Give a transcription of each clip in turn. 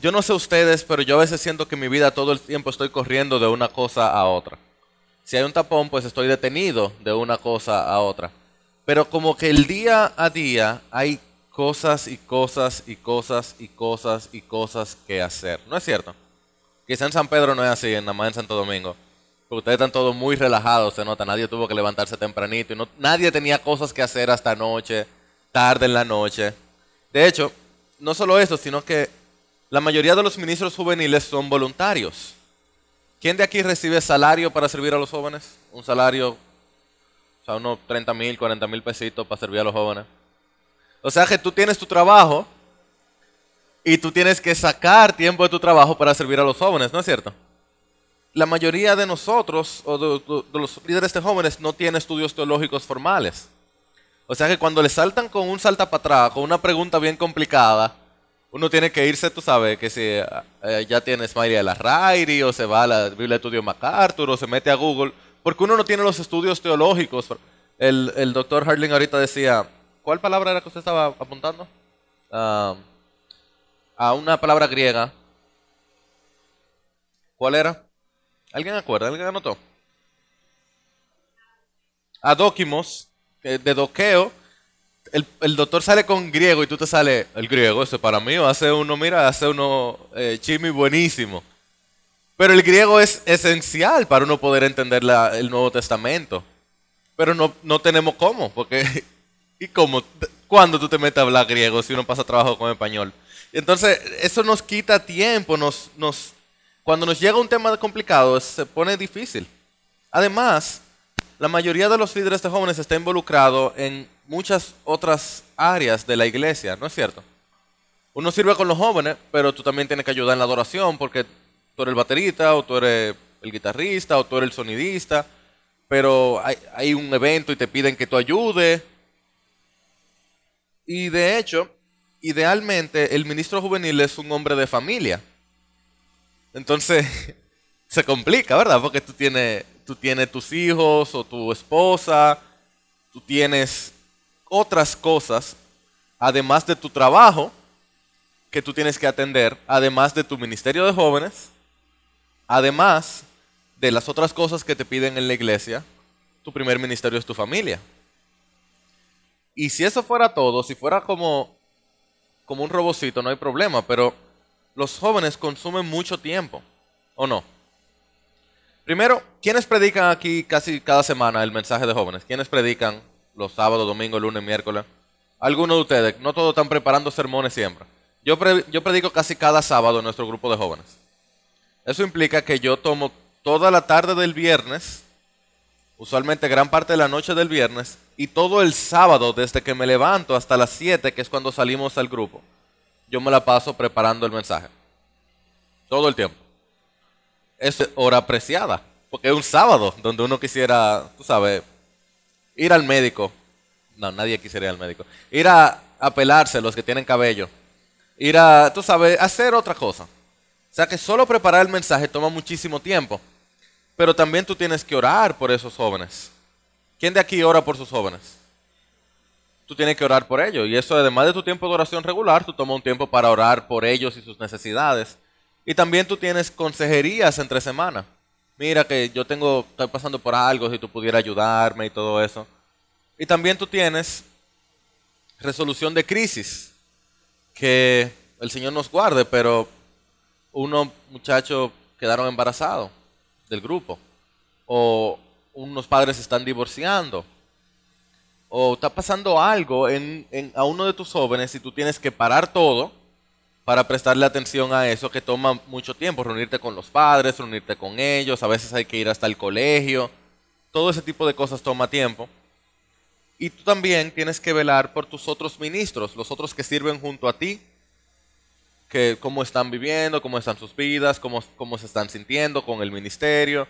Yo no sé ustedes, pero yo a veces siento que mi vida todo el tiempo estoy corriendo de una cosa a otra. Si hay un tapón, pues estoy detenido de una cosa a otra. Pero como que el día a día hay cosas y cosas y cosas y cosas y cosas que hacer. ¿No es cierto? Quizá en San Pedro no es así, nada más en Santo Domingo. Porque ustedes están todos muy relajados, se nota. Nadie tuvo que levantarse tempranito. Y no, nadie tenía cosas que hacer hasta noche, tarde en la noche. De hecho, no solo eso, sino que la mayoría de los ministros juveniles son voluntarios. ¿Quién de aquí recibe salario para servir a los jóvenes? Un salario, o sea, unos 30 mil, 40 mil pesitos para servir a los jóvenes. O sea que tú tienes tu trabajo y tú tienes que sacar tiempo de tu trabajo para servir a los jóvenes, ¿no es cierto? La mayoría de nosotros, o de, los líderes de jóvenes, no tiene estudios teológicos formales. O sea que cuando le saltan con un salta para atrás, con una pregunta bien complicada, uno tiene que irse, tú sabes, que si eh, ya tiene Smiley de la Rairi, o se va a la Biblia de Estudio MacArthur, o se mete a Google, porque uno no tiene los estudios teológicos. El, el doctor Harling ahorita decía, ¿cuál palabra era que usted estaba apuntando? Ah, a una palabra griega. ¿Cuál era? ¿Alguien acuerda? ¿Alguien anotó? Adóquimos, de doqueo, el, el, doctor sale con griego y tú te sales, el griego, eso para mí, hace uno, mira, hace uno eh, chimi buenísimo. Pero el griego es esencial para uno poder entender la, el Nuevo Testamento. Pero no, no tenemos cómo, porque, ¿y cómo? ¿Cuándo tú te metes a hablar griego si uno pasa trabajo con español? Entonces, eso nos quita tiempo, nos, nos, cuando nos llega un tema complicado, se pone difícil. Además, la mayoría de los líderes de jóvenes está involucrado en muchas otras áreas de la iglesia, ¿no es cierto? Uno sirve con los jóvenes, pero tú también tienes que ayudar en la adoración porque tú eres el baterista o tú eres el guitarrista o tú eres el sonidista, pero hay, un evento y te piden que tú ayudes. Y de hecho, idealmente el ministro juvenil es un hombre de familia. Entonces, se complica, ¿verdad? Porque tú tienes tú tienes tus hijos o tu esposa, tú tienes otras cosas, además de tu trabajo, que tú tienes que atender, además de tu ministerio de jóvenes, además de las otras cosas que te piden en la iglesia, tu primer ministerio es tu familia. Y si eso fuera todo, si fuera como, como un robocito, no hay problema, pero los jóvenes consumen mucho tiempo, ¿o no? Primero, ¿quiénes predican aquí casi cada semana el mensaje de jóvenes? ¿Quiénes predican los sábados, domingos, lunes, miércoles? Algunos de ustedes, no todos están preparando sermones siempre. Yo, yo predico casi cada sábado en nuestro grupo de jóvenes. Eso implica que yo tomo toda la tarde del viernes, usualmente gran parte de la noche del viernes, y todo el sábado, desde que me levanto hasta las 7, que es cuando salimos al grupo, yo me la paso preparando el mensaje. Todo el tiempo es hora apreciada. Porque es un sábado donde uno quisiera, tú sabes, ir al médico. No, nadie quisiera ir al médico. Ir a, a pelarse los que tienen cabello. Ir a, tú sabes, hacer otra cosa. O sea que solo preparar el mensaje toma muchísimo tiempo. Pero también tú tienes que orar por esos jóvenes. ¿Quién de aquí ora por sus jóvenes? Tú tienes que orar por ellos. Y eso, además de tu tiempo de oración regular, tú tomas un tiempo para orar por ellos y sus necesidades. Y también tú tienes consejerías entre semana. Mira que yo tengo, estoy pasando por algo, si tú pudieras ayudarme y todo eso. Y también tú tienes resolución de crisis. Que el Señor nos guarde, pero unos muchachos quedaron embarazados del grupo. O unos padres están divorciando. O está pasando algo en, a uno de tus jóvenes y tú tienes que parar todo para prestarle atención a eso que toma mucho tiempo. Reunirte con los padres, reunirte con ellos. A veces hay que ir hasta el colegio. Todo ese tipo de cosas toma tiempo. Y tú también tienes que velar por tus otros ministros, los otros que sirven junto a ti que cómo están viviendo, cómo están sus vidas, cómo, cómo se están sintiendo con el ministerio.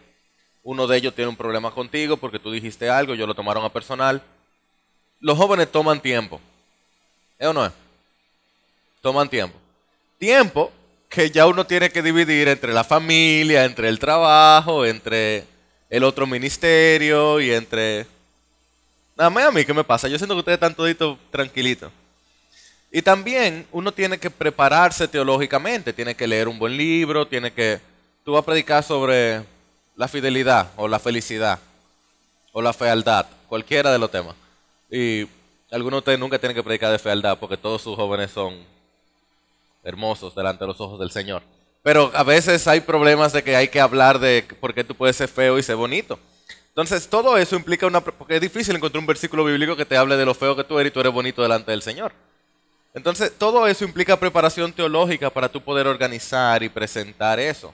Uno de ellos tiene un problema contigo porque tú dijiste algo, yo lo tomaron a personal. Los jóvenes toman tiempo. ¿Es o no? Toman tiempo. Tiempo que ya uno tiene que dividir entre la familia, entre el trabajo, entre el otro ministerio y entre... Nada más a mí, ¿qué me pasa? Yo siento que ustedes están toditos tranquilitos. Y también uno tiene que prepararse teológicamente, tiene que leer un buen libro, tiene que... Tú vas a predicar sobre la fidelidad o la felicidad o la fealdad, cualquiera de los temas. Y algunos de ustedes nunca tienen que predicar de fealdad porque todos sus jóvenes son hermosos delante de los ojos del Señor. Pero a veces hay problemas de que hay que hablar de por qué tú puedes ser feo y ser bonito. Entonces, todo eso implica una... Porque es difícil encontrar un versículo bíblico que te hable de lo feo que tú eres y tú eres bonito delante del Señor. Entonces, todo eso implica preparación teológica para tú poder organizar y presentar eso.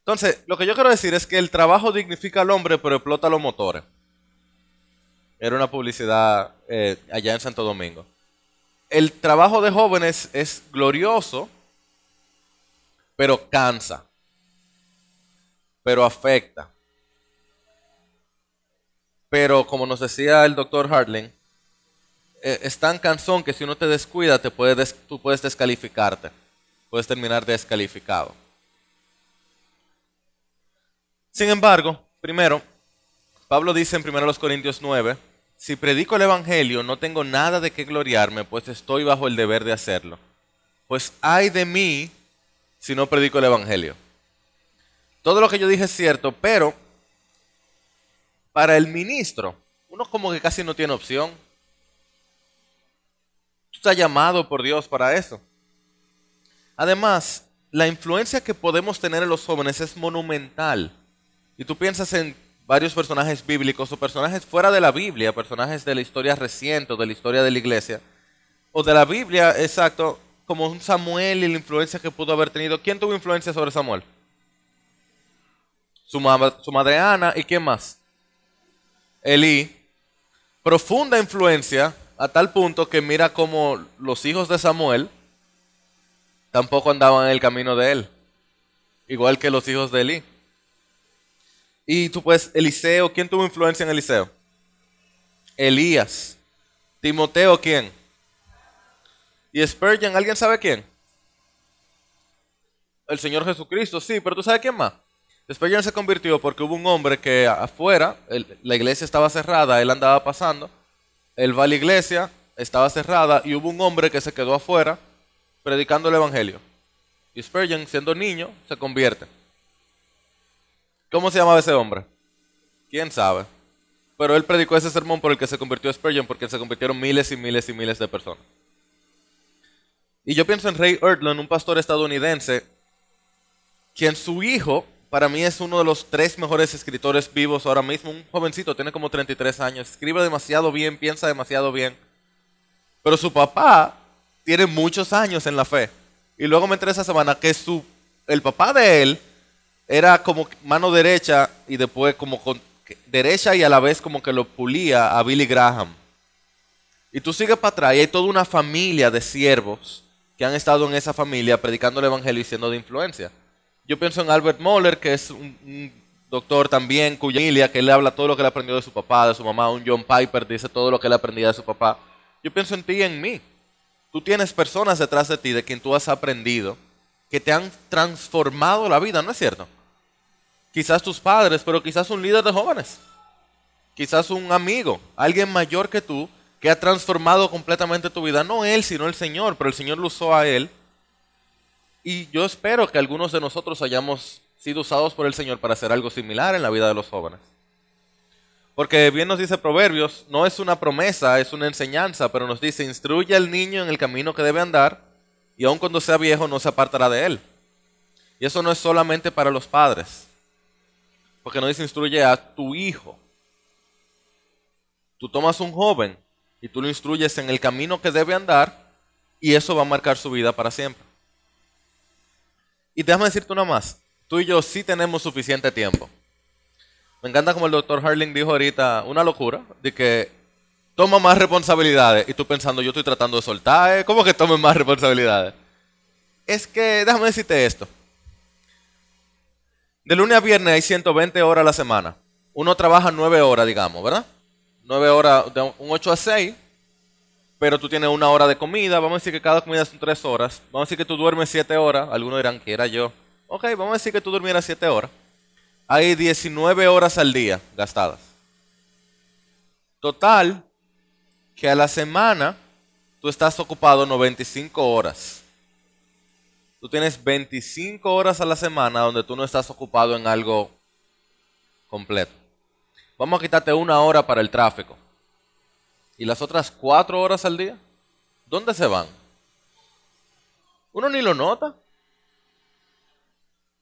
Entonces, lo que yo quiero decir es que el trabajo dignifica al hombre, pero explota los motores. Era una publicidad eh, allá en Santo Domingo. El trabajo de jóvenes es glorioso, pero cansa, pero afecta. Pero como nos decía el doctor Hartling, eh, es tan cansón que si uno te descuida, te tú puedes descalificarte. Puedes terminar descalificado. Sin embargo, primero, Pablo dice en 1 Corintios 9, si predico el Evangelio no tengo nada de qué gloriarme, pues estoy bajo el deber de hacerlo. Pues hay de mí si no predico el Evangelio. Todo lo que yo dije es cierto, pero para el ministro, uno como que casi no tiene opción está llamado por Dios para eso. Además, la influencia que podemos tener en los jóvenes es monumental. Y tú piensas en varios personajes bíblicos o personajes fuera de la Biblia, personajes de la historia reciente o de la historia de la iglesia, o de la Biblia, exacto, como un Samuel y la influencia que pudo haber tenido. ¿Quién tuvo influencia sobre Samuel? Su, su madre Ana y quién más? Elí. Profunda influencia a tal punto que mira como los hijos de Samuel tampoco andaban en el camino de él, igual que los hijos de Eli. Y tú pues, Eliseo, ¿quién tuvo influencia en Eliseo? Elías. Timoteo, ¿quién? Y Spurgeon, ¿alguien sabe quién? El Señor Jesucristo, sí, pero tú sabes quién más. Spurgeon se convirtió porque hubo un hombre que afuera, la iglesia estaba cerrada, él andaba pasando él va a la iglesia, estaba cerrada y hubo un hombre que se quedó afuera predicando el evangelio. Y Spurgeon, siendo niño, se convierte. ¿Cómo se llamaba ese hombre? ¿Quién sabe? Pero él predicó ese sermón por el que se convirtió Spurgeon, porque se convirtieron miles y miles y miles de personas. Y yo pienso en Ray Erdlund, un pastor estadounidense, quien su hijo para mí es uno de los tres mejores escritores vivos ahora mismo. Un jovencito, tiene como 33 años, escribe demasiado bien, piensa demasiado bien. Pero su papá tiene muchos años en la fe. Y luego me enteré esa semana que su, el papá de él era como mano derecha y después como con, derecha y a la vez como que lo pulía a Billy Graham. Y tú sigues para atrás y hay toda una familia de siervos que han estado en esa familia predicando el evangelio y siendo de influencia. Yo pienso en Albert Moller, que es un, doctor también cuya familia, que le habla todo lo que le aprendió de su papá, de su mamá. Un John Piper dice todo lo que le aprendía de su papá. Yo pienso en ti y en mí. Tú tienes personas detrás de ti de quien tú has aprendido, que te han transformado la vida, ¿no es cierto? Quizás tus padres, pero quizás un líder de jóvenes. Quizás un amigo, alguien mayor que tú, que ha transformado completamente tu vida. No él, sino el Señor, pero el Señor lo usó a él. Y yo espero que algunos de nosotros hayamos sido usados por el Señor para hacer algo similar en la vida de los jóvenes. Porque bien nos dice Proverbios, no es una promesa, es una enseñanza, pero nos dice, instruye al niño en el camino que debe andar y aun cuando sea viejo no se apartará de él. Y eso no es solamente para los padres, porque no dice instruye a tu hijo. Tú tomas un joven y tú lo instruyes en el camino que debe andar y eso va a marcar su vida para siempre. Y déjame decirte una más, tú y yo sí tenemos suficiente tiempo. Me encanta como el doctor Harling dijo ahorita, una locura, de que toma más responsabilidades. Y tú pensando, yo estoy tratando de soltar, ¿eh? ¿cómo que tome más responsabilidades? Es que, déjame decirte esto. De lunes a viernes hay 120 horas a la semana. Uno trabaja 9 horas, digamos, ¿verdad? 9 horas, de un 8 a 6. Pero tú tienes una hora de comida. Vamos a decir que cada comida son 3 horas. Vamos a decir que tú duermes 7 horas. Algunos dirán que era yo. Ok, vamos a decir que tú durmieras 7 horas hay 19 horas al día gastadas. Total, que a la semana tú estás ocupado 95 horas. Tú tienes 25 horas a la semana donde tú no estás ocupado en algo completo. Vamos a quitarte una hora para el tráfico. ¿Y las otras cuatro horas al día? ¿Dónde se van? Uno ni lo nota.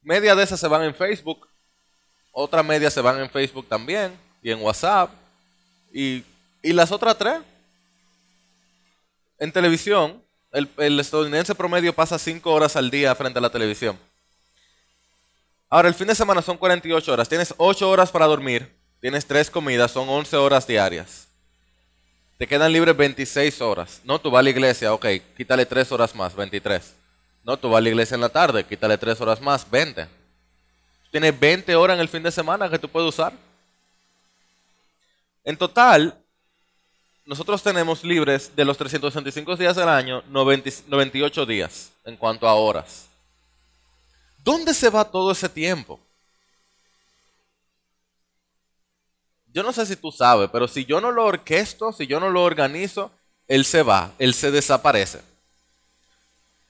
Media de esas se van en Facebook, otras medias se van en Facebook también y en WhatsApp. Y, las otras tres, en televisión, el, el, estadounidense promedio pasa 5 horas al día frente a la televisión. Ahora, el fin de semana son 48 horas. Tienes 8 horas para dormir. Tienes 3 comidas. Son 11 horas diarias. Te quedan libres 26 horas. No, tú vas a la iglesia. Ok, quítale 3 horas más. 23. No, tú vas a la iglesia en la tarde. Quítale 3 horas más. 20. Tienes 20 horas en el fin de semana que tú puedes usar. En total, nosotros tenemos libres de los 365 días del año 98 días en cuanto a horas. ¿Dónde se va todo ese tiempo? Yo no sé si tú sabes, pero si yo no lo orquesto, si yo no lo organizo, él se va, él se desaparece.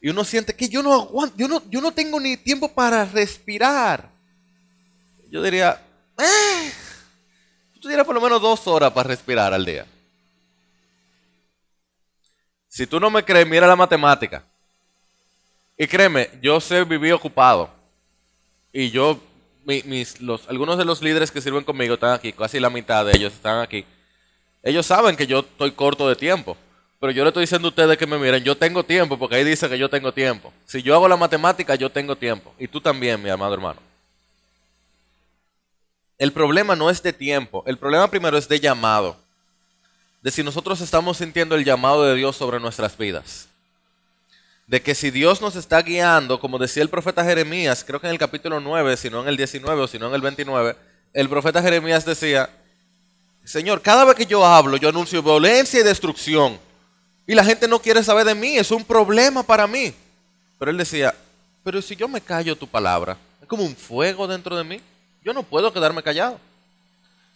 Y uno siente que yo no aguanto, yo no, yo no tengo ni tiempo para respirar yo diría, eh, tú tienes por lo menos dos horas para respirar al día. Si tú no me crees, mira la matemática. Y créeme, yo sé vivir ocupado. Y yo, mis, los, algunos de los líderes que sirven conmigo están aquí, casi la mitad de ellos están aquí. Ellos saben que yo estoy corto de tiempo. Pero yo le estoy diciendo a ustedes que me miren, yo tengo tiempo, porque ahí dice que yo tengo tiempo. Si yo hago la matemática, yo tengo tiempo. Y tú también, mi amado hermano. El problema no es de tiempo, el problema primero es de llamado. De si nosotros estamos sintiendo el llamado de Dios sobre nuestras vidas. De que si Dios nos está guiando, como decía el profeta Jeremías, creo que en el capítulo 9, si no en el 19 o si no en el 29, el profeta Jeremías decía, Señor, cada vez que yo hablo, yo anuncio violencia y destrucción. Y la gente no quiere saber de mí, es un problema para mí. Pero él decía, pero si yo me callo tu palabra, es como un fuego dentro de mí. Yo no puedo quedarme callado.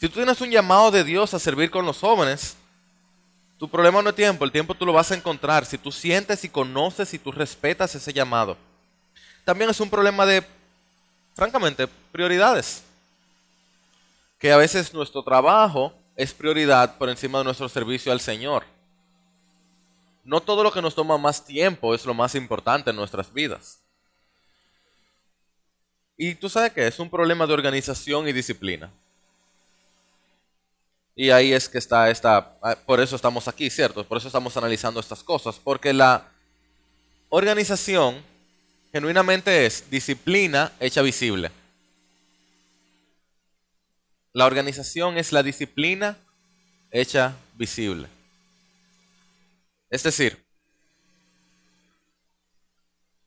Si tú tienes un llamado de Dios a servir con los jóvenes, tu problema no es tiempo, el tiempo tú lo vas a encontrar si tú sientes y conoces y tú respetas ese llamado. También es un problema de, francamente, prioridades. Que a veces nuestro trabajo es prioridad por encima de nuestro servicio al Señor. No todo lo que nos toma más tiempo es lo más importante en nuestras vidas. Y tú sabes que es un problema de organización y disciplina. Y ahí es que está esta, ah, por eso estamos aquí, ¿cierto? Por eso estamos analizando estas cosas, porque la organización genuinamente es disciplina hecha visible. La organización es la disciplina hecha visible. Es decir,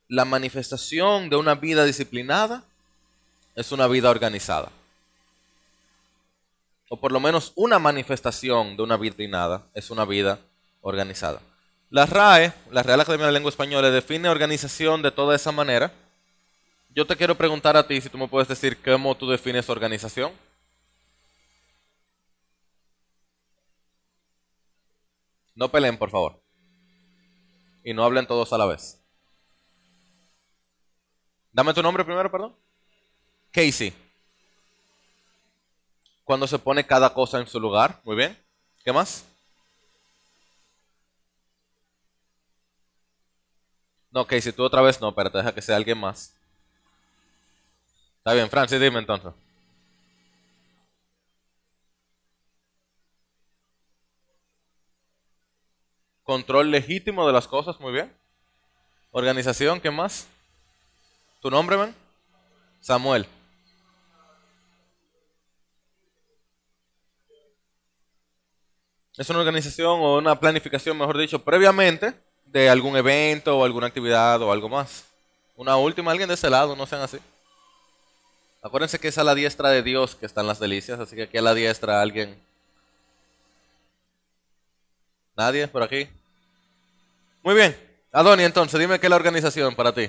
la manifestación de una vida disciplinada es una vida organizada. O por lo menos una manifestación de una vida disciplinada es una vida organizada. La RAE, la Real Academia de Lengua Española, define organización de toda esa manera yo te quiero preguntar a ti si tú me puedes decir cómo tú defines organización. No peleen, por favor. Y no hablen todos a la vez. Dame tu nombre primero, perdón. Casey. Cuando se pone cada cosa en su lugar. Muy bien. ¿Qué más? No, Casey, tú otra vez no, pero deja que sea alguien más. Está bien, Francis, dime entonces. Control legítimo de las cosas, muy bien. Organización, ¿qué más? ¿Tu nombre, man? Samuel. Es una organización o una planificación, mejor dicho, previamente de algún evento o alguna actividad o algo más. Una última, alguien de ese lado, no sean así. Acuérdense que es a la diestra de Dios que están las delicias, así que aquí a la diestra alguien. ¿Nadie por aquí? Muy bien. Adoni, entonces, dime qué es la organización para ti.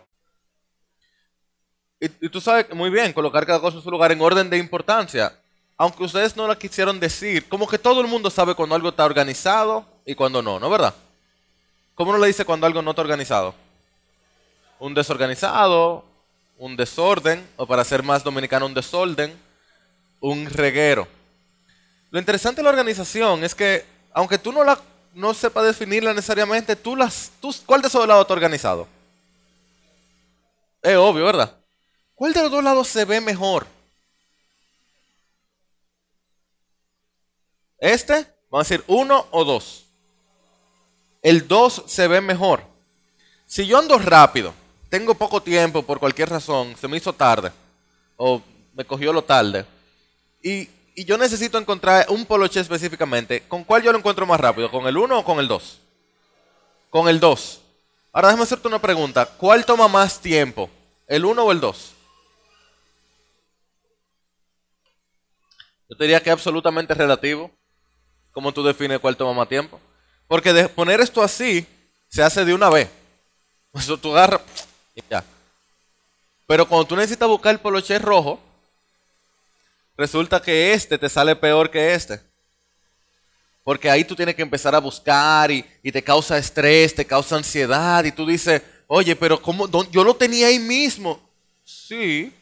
Y, y tú sabes muy bien colocar cada cosa en su lugar en orden de importancia. Aunque ustedes no la quisieron decir, como que todo el mundo sabe cuando algo está organizado y cuando no, ¿no es verdad? ¿Cómo uno le dice cuando algo no está organizado? Un desorganizado, un desorden, o para ser más dominicano, un desorden, un reguero. Lo interesante de la organización es que, aunque tú no la no sepas definirla necesariamente, tú las, tú, ¿cuál de esos dos lados está organizado? Es obvio, ¿verdad? ¿Cuál de los dos lados se ve mejor? Este, vamos a decir uno o dos. El dos se ve mejor. Si yo ando rápido, tengo poco tiempo por cualquier razón, se me hizo tarde, o me cogió lo tarde, y, y yo necesito encontrar un poloche específicamente, ¿con cuál yo lo encuentro más rápido? ¿Con el uno o con el dos? Con el dos. Ahora déjame hacerte una pregunta. ¿Cuál toma más tiempo? ¿El uno o el dos? Yo te diría que es absolutamente relativo. ¿Cómo tú defines cuál toma más tiempo? Porque de poner esto así se hace de una vez. Eso tú agarras y ya. Pero cuando tú necesitas buscar el poloche rojo, resulta que este te sale peor que este. Porque ahí tú tienes que empezar a buscar y, y te causa estrés, te causa ansiedad y tú dices, oye, pero ¿cómo? Yo lo tenía ahí mismo. Sí,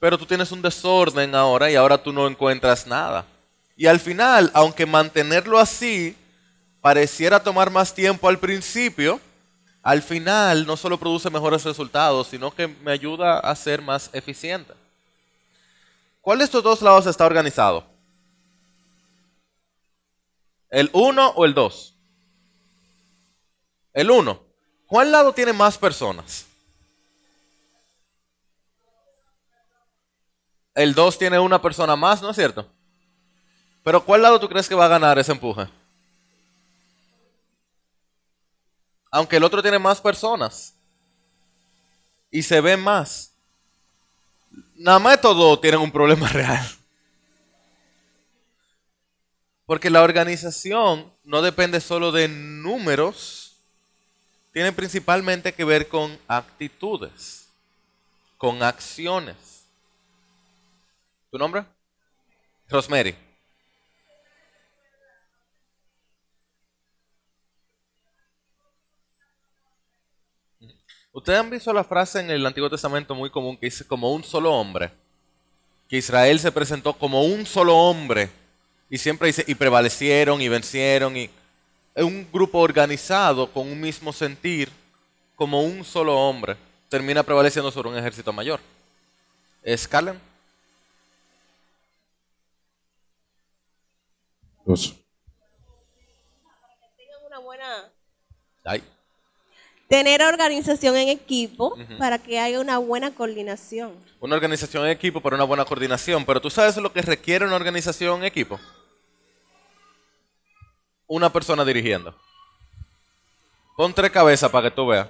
pero tú tienes un desorden ahora y ahora tú no encuentras nada. Y al final, aunque mantenerlo así pareciera tomar más tiempo al principio, al final no solo produce mejores resultados, sino que me ayuda a ser más eficiente. ¿Cuál de estos dos lados está organizado? ¿El 1 o el 2? El 1. ¿Cuál lado tiene más personas? El 2 tiene una persona más, ¿no es cierto? Pero ¿cuál lado tú crees que va a ganar ese empuje? Aunque el otro tiene más personas y se ve más. Nada más todos tienen un problema real. Porque la organización no depende solo de números, tiene principalmente que ver con actitudes, con acciones. ¿Tu nombre? Rosemary. Ustedes han visto la frase en el Antiguo Testamento muy común que dice como un solo hombre. Que Israel se presentó como un solo hombre. Y siempre dice, y prevalecieron y vencieron. Y un grupo organizado con un mismo sentir, como un solo hombre. Termina prevaleciendo sobre un ejército mayor. ¿Es? Para que tengan una buena Ay. Tener organización en equipo para que haya una buena coordinación. Una organización en equipo para una buena coordinación. Pero tú sabes lo que requiere una organización en equipo. Una persona dirigiendo. Pon tres cabezas para que tú veas.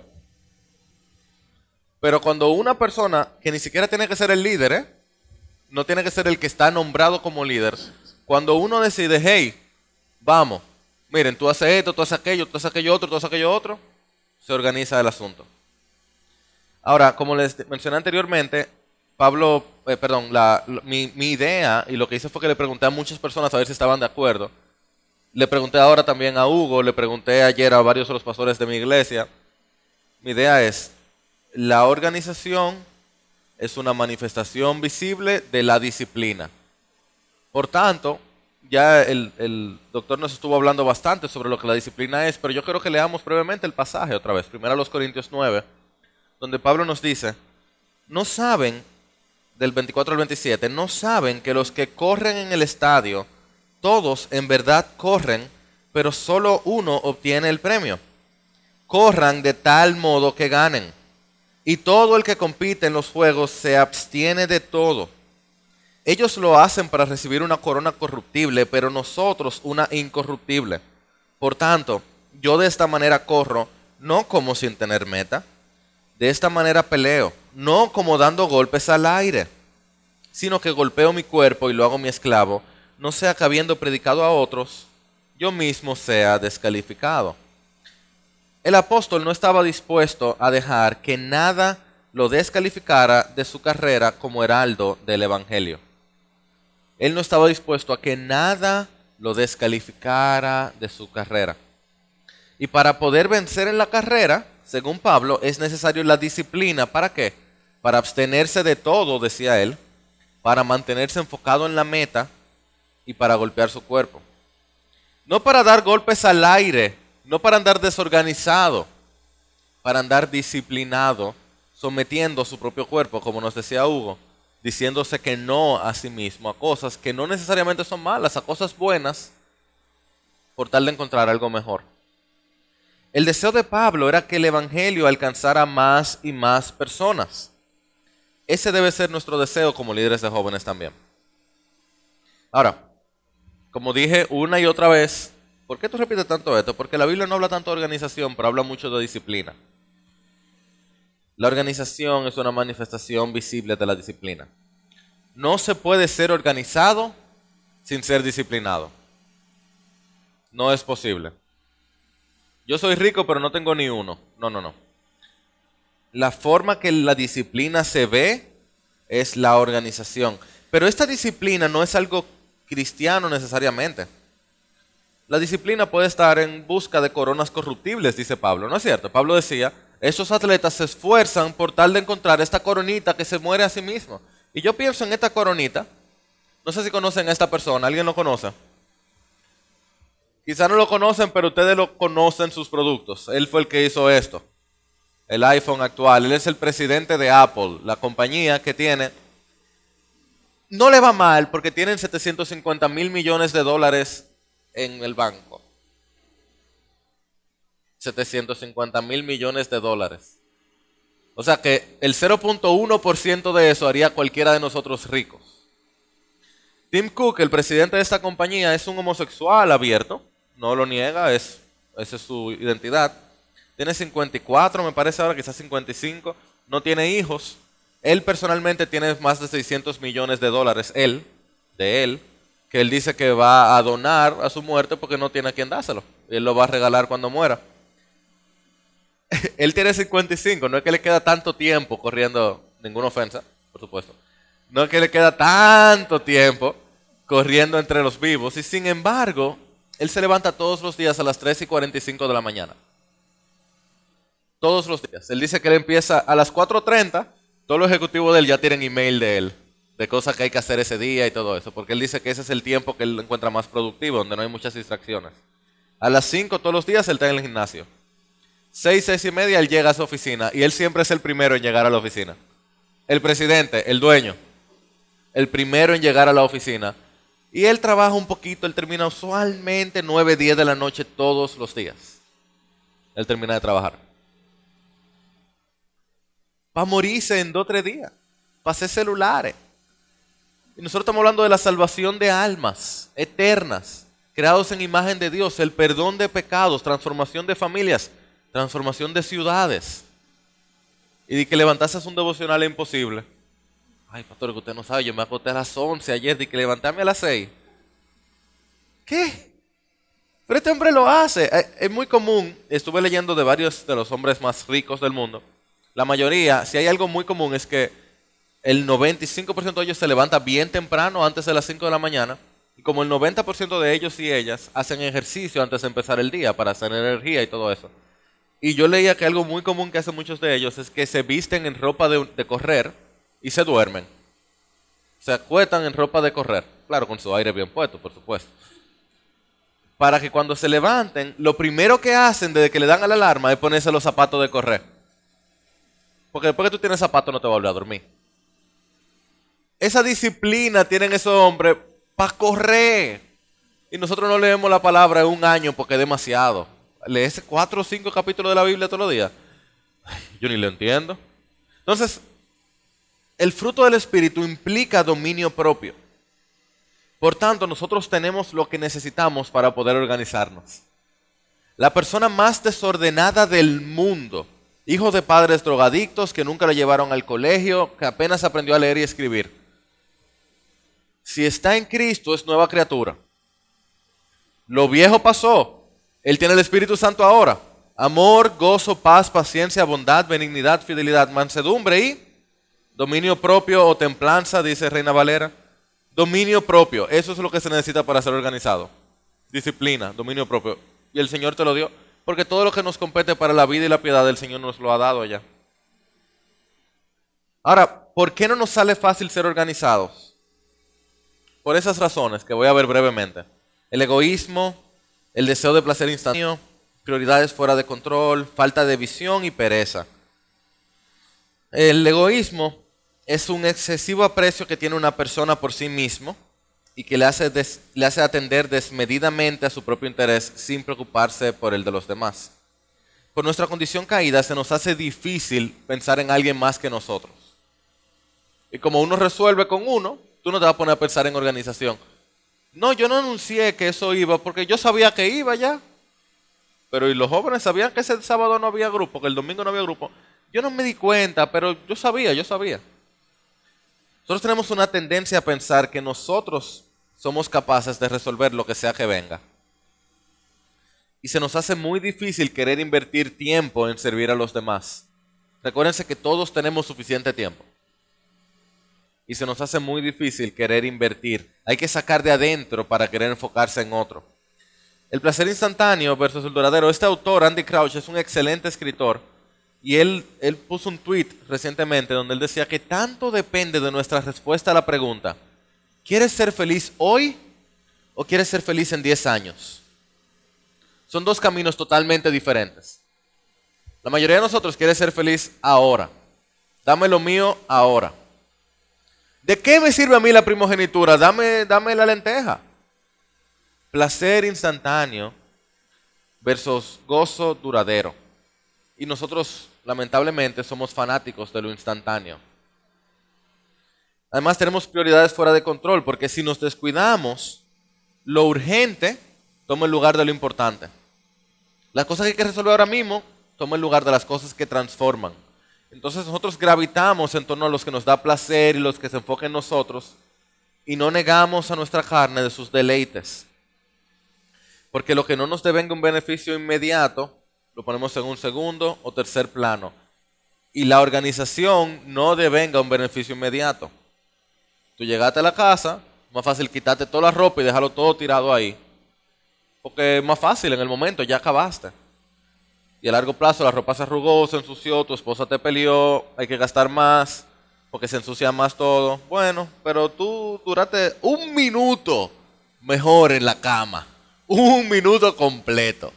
Pero cuando una persona, que ni siquiera tiene que ser el líder, ¿eh? no tiene que ser el que está nombrado como líder, cuando uno decide, hey, vamos, miren, tú haces esto, tú haces aquello, tú haces aquello otro, tú haces aquello otro, se organiza el asunto. Ahora, como les mencioné anteriormente, Pablo, eh, perdón, mi, mi idea y lo que hice fue que le pregunté a muchas personas a ver si estaban de acuerdo. Le pregunté ahora también a Hugo, le pregunté ayer a varios de los pastores de mi iglesia. Mi idea es, la organización es una manifestación visible de la disciplina. Por tanto, ya el, doctor nos estuvo hablando bastante sobre lo que la disciplina es, pero yo quiero que leamos brevemente el pasaje otra vez, primero a los Corintios 9, donde Pablo nos dice, no saben, del 24 al 27, no saben que los que corren en el estadio, todos en verdad corren, pero solo uno obtiene el premio. Corran de tal modo que ganen. Y todo el que compite en los juegos se abstiene de todo. Ellos lo hacen para recibir una corona corruptible, pero nosotros una incorruptible. Por tanto, yo de esta manera corro, no como sin tener meta. De esta manera peleo, no como dando golpes al aire, sino que golpeo mi cuerpo y lo hago mi esclavo no sea que habiendo predicado a otros, yo mismo sea descalificado. El apóstol no estaba dispuesto a dejar que nada lo descalificara de su carrera como heraldo del Evangelio. Él no estaba dispuesto a que nada lo descalificara de su carrera. Y para poder vencer en la carrera, según Pablo, es necesario la disciplina. ¿Para qué? Para abstenerse de todo, decía él, para mantenerse enfocado en la meta y para golpear su cuerpo. No para dar golpes al aire, no para andar desorganizado, para andar disciplinado, sometiendo su propio cuerpo, como nos decía Hugo, diciéndose que no a sí mismo, a cosas que no necesariamente son malas, a cosas buenas, por tal de encontrar algo mejor. El deseo de Pablo era que el Evangelio alcanzara más y más personas. Ese debe ser nuestro deseo como líderes de jóvenes también. Ahora, como dije una y otra vez, ¿por qué tú repites tanto esto? Porque la Biblia no habla tanto de organización, pero habla mucho de disciplina. La organización es una manifestación visible de la disciplina. No se puede ser organizado sin ser disciplinado. No es posible. Yo soy rico, pero no tengo ni uno. No, no, no. La forma que la disciplina se ve es la organización. Pero esta disciplina no es algo cristiano necesariamente. La disciplina puede estar en busca de coronas corruptibles, dice Pablo, ¿no es cierto? Pablo decía, esos atletas se esfuerzan por tal de encontrar esta coronita que se muere a sí mismo. Y yo pienso en esta coronita, no sé si conocen a esta persona, ¿alguien lo conoce? Quizá no lo conocen, pero ustedes lo conocen sus productos. Él fue el que hizo esto, el iPhone actual. Él es el presidente de Apple, la compañía que tiene no le va mal porque tienen 750 mil millones de dólares en el banco. 750 mil millones de dólares. O sea que el 0.1% de eso haría cualquiera de nosotros ricos. Tim Cook, el presidente de esta compañía, es un homosexual abierto, no lo niega, es, esa es su identidad. Tiene 54, me parece ahora, quizás 55, no tiene hijos, él personalmente tiene más de 600 millones de dólares, él, de él, que él dice que va a donar a su muerte porque no tiene a quien dárselo. Él lo va a regalar cuando muera. él tiene 55, no es que le queda tanto tiempo corriendo, ninguna ofensa, por supuesto. No es que le queda tanto tiempo corriendo entre los vivos. Y sin embargo, él se levanta todos los días a las 3 y 45 de la mañana. Todos los días. Él dice que él empieza a las 4.30 todos los ejecutivos de él ya tienen email de él, de cosas que hay que hacer ese día y todo eso, porque él dice que ese es el tiempo que él encuentra más productivo, donde no hay muchas distracciones. A las 5 todos los días él está en el gimnasio. 6, 6 y media él llega a su oficina y él siempre es el primero en llegar a la oficina. El presidente, el dueño, el primero en llegar a la oficina. Y él trabaja un poquito, él termina usualmente 9, 10 de la noche todos los días. Él termina de trabajar. para morirse en dos tres días, hacer celulares. Y nosotros estamos hablando de la salvación de almas eternas, creados en imagen de Dios, el perdón de pecados, transformación de familias, transformación de ciudades. Y de que levantarse es un devocional es imposible. Ay, pastor, que usted no sabe, yo me acosté a las 11 ayer, de que levantarme a las 6. ¿Qué? Pero este hombre lo hace. Eh, Es muy común, estuve leyendo de varios de los hombres más ricos del mundo. La mayoría, si hay algo muy común es que el 95% de ellos se levanta bien temprano, antes de las 5 de la mañana. Y como el 90% de ellos y ellas hacen ejercicio antes de empezar el día para hacer energía y todo eso. Y yo leía que algo muy común que hacen muchos de ellos es que se visten en ropa de, correr y se duermen. Se acuestan en ropa de correr. Claro, con su aire bien puesto, por supuesto. Para que cuando se levanten, lo primero que hacen desde que le dan a la alarma es ponerse los zapatos de correr. Porque después que tú tienes zapatos no te va a volver a dormir. Esa disciplina tienen esos hombres para correr. Y nosotros no leemos la palabra en un año porque es demasiado. Lees cuatro o cinco capítulos de la Biblia todos los días. Yo ni lo entiendo. Entonces, el fruto del Espíritu implica dominio propio. Por tanto, nosotros tenemos lo que necesitamos para poder organizarnos. La persona más desordenada del mundo, hijo de padres drogadictos que nunca lo llevaron al colegio, que apenas aprendió a leer y escribir. Si está en Cristo es nueva criatura. Lo viejo pasó. Él tiene el Espíritu Santo ahora. Amor, gozo, paz, paciencia, bondad, benignidad, fidelidad, mansedumbre y dominio propio o templanza, dice Reina Valera. Dominio propio, eso es lo que se necesita para ser organizado. Disciplina, dominio propio. Y el Señor te lo dio, porque todo lo que nos compete para la vida y la piedad, el Señor nos lo ha dado ya. Ahora, ¿por qué no nos sale fácil ser organizados? Por esas razones que voy a ver brevemente. El egoísmo, el deseo de placer instantáneo, prioridades fuera de control, falta de visión y pereza. El egoísmo es un excesivo aprecio que tiene una persona por sí mismo y que le hace, le hace atender desmedidamente a su propio interés sin preocuparse por el de los demás. Por nuestra condición caída se nos hace difícil pensar en alguien más que nosotros. Y como uno resuelve con uno, tú no te vas a poner a pensar en organización. No, yo no anuncié que eso iba porque yo sabía que iba ya. Pero y los jóvenes sabían que ese sábado no había grupo, que el domingo no había grupo. Yo no me di cuenta, pero yo sabía, yo sabía. Nosotros tenemos una tendencia a pensar que nosotros somos capaces de resolver lo que sea que venga. Y se nos hace muy difícil querer invertir tiempo en servir a los demás. Recuérdense que todos tenemos suficiente tiempo. Y se nos hace muy difícil querer invertir. Hay que sacar de adentro para querer enfocarse en otro. El placer instantáneo versus el duradero. Este autor, Andy Crouch, es un excelente escritor. Y él, él puso un tweet recientemente donde él decía que tanto depende de nuestra respuesta a la pregunta, ¿quieres ser feliz hoy o quieres ser feliz en 10 años? Son dos caminos totalmente diferentes. La mayoría de nosotros quiere ser feliz ahora. Dame lo mío ahora. ¿De qué me sirve a mí la primogenitura? Dame, dame la lenteja. Placer instantáneo versus gozo duradero. Y nosotros, lamentablemente, somos fanáticos de lo instantáneo. Además, tenemos prioridades fuera de control, porque si nos descuidamos, lo urgente toma el lugar de lo importante. Las cosas que hay que resolver ahora mismo toma el lugar de las cosas que transforman. Entonces nosotros gravitamos en torno a los que nos da placer y los que se enfocan en nosotros y no negamos a nuestra carne de sus deleites. Porque lo que no nos devenga un beneficio inmediato, lo ponemos en un segundo o tercer plano. Y la organización no devenga un beneficio inmediato. Tú llegaste a la casa, más fácil quitarte toda la ropa y dejarlo todo tirado ahí. Porque es más fácil en el momento, ya acabaste. Y a largo plazo la ropa se arrugó, se ensució, tu esposa te peleó, hay que gastar más, porque se ensucia más todo. Bueno, pero tú duraste un minuto mejor en la cama. Un minuto completo.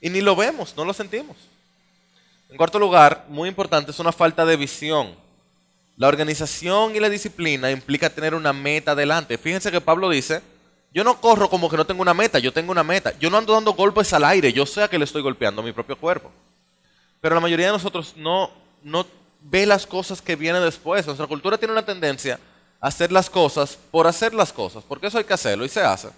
Y ni lo vemos, no lo sentimos. En cuarto lugar, muy importante, es una falta de visión. La organización y la disciplina implica tener una meta adelante. Fíjense que Pablo dice, yo no corro como que no tengo una meta, yo tengo una meta. Yo no ando dando golpes al aire, yo sé a que le estoy golpeando a mi propio cuerpo. Pero la mayoría de nosotros no, no ve las cosas que vienen después. Nuestra cultura tiene una tendencia a hacer las cosas por hacer las cosas, porque eso hay que hacerlo y se hace.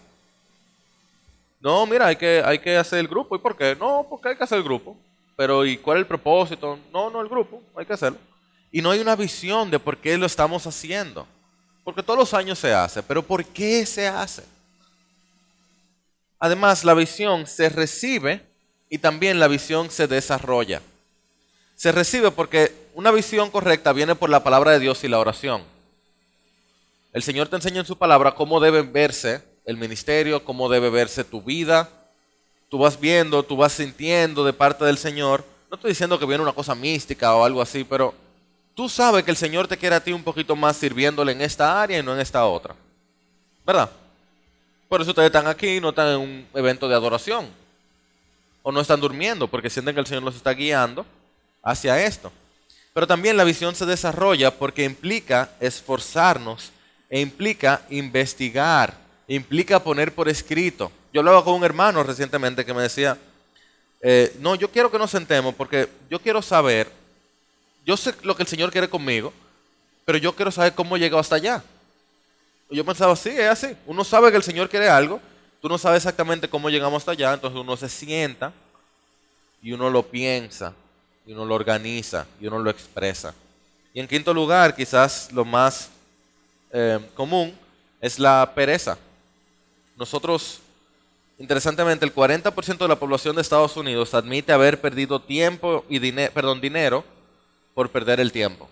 No, mira, hay que, hay que hacer el grupo. ¿Y por qué? No, porque hay que hacer el grupo. Pero ¿y cuál es el propósito? No, no el grupo, hay que hacerlo. Y no hay una visión de por qué lo estamos haciendo. Porque todos los años se hace, pero ¿por qué se hace? Además, la visión se recibe y también la visión se desarrolla. Se recibe porque una visión correcta viene por la palabra de Dios y la oración. El Señor te enseña en su palabra cómo debe verse el ministerio, cómo debe verse tu vida. Tú vas viendo, tú vas sintiendo de parte del Señor. No estoy diciendo que viene una cosa mística o algo así, pero tú sabes que el Señor te quiere a ti un poquito más sirviéndole en esta área y no en esta otra. ¿Verdad? Por eso ustedes están aquí, no están en un evento de adoración. O no están durmiendo porque sienten que el Señor los está guiando hacia esto. Pero también la visión se desarrolla porque implica esforzarnos e implica investigar, implica poner por escrito. Yo hablaba con un hermano recientemente que me decía, eh, no, yo quiero que nos sentemos porque yo quiero saber, yo sé lo que el Señor quiere conmigo, pero yo quiero saber cómo llegó hasta allá. Yo pensaba, sí, es así. Uno sabe que el Señor quiere algo, tú no sabes exactamente cómo llegamos hasta allá, entonces uno se sienta y uno lo piensa, y uno lo organiza, y uno lo expresa. Y en quinto lugar, quizás lo más eh, común es la pereza. Nosotros, interesantemente, el 40% de la población de Estados Unidos admite haber perdido tiempo y perdón, dinero por perder el tiempo.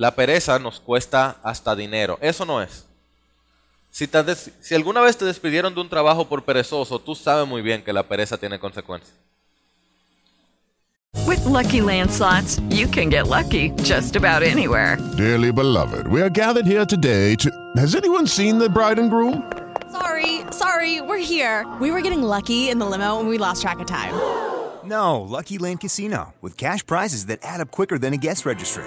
La pereza nos cuesta hasta dinero. Eso no es. Si, si, alguna vez te despidieron de un trabajo por perezoso, tú sabes muy bien que la pereza tiene consecuencias. With lucky landslots, you can get lucky just about anywhere. Dearly beloved, we are gathered here today to. Has anyone seen the bride and groom? Sorry, sorry, we're here. We were getting lucky in the limo and we lost track of time. No, Lucky Land Casino, with cash prizes that add up quicker than a guest registry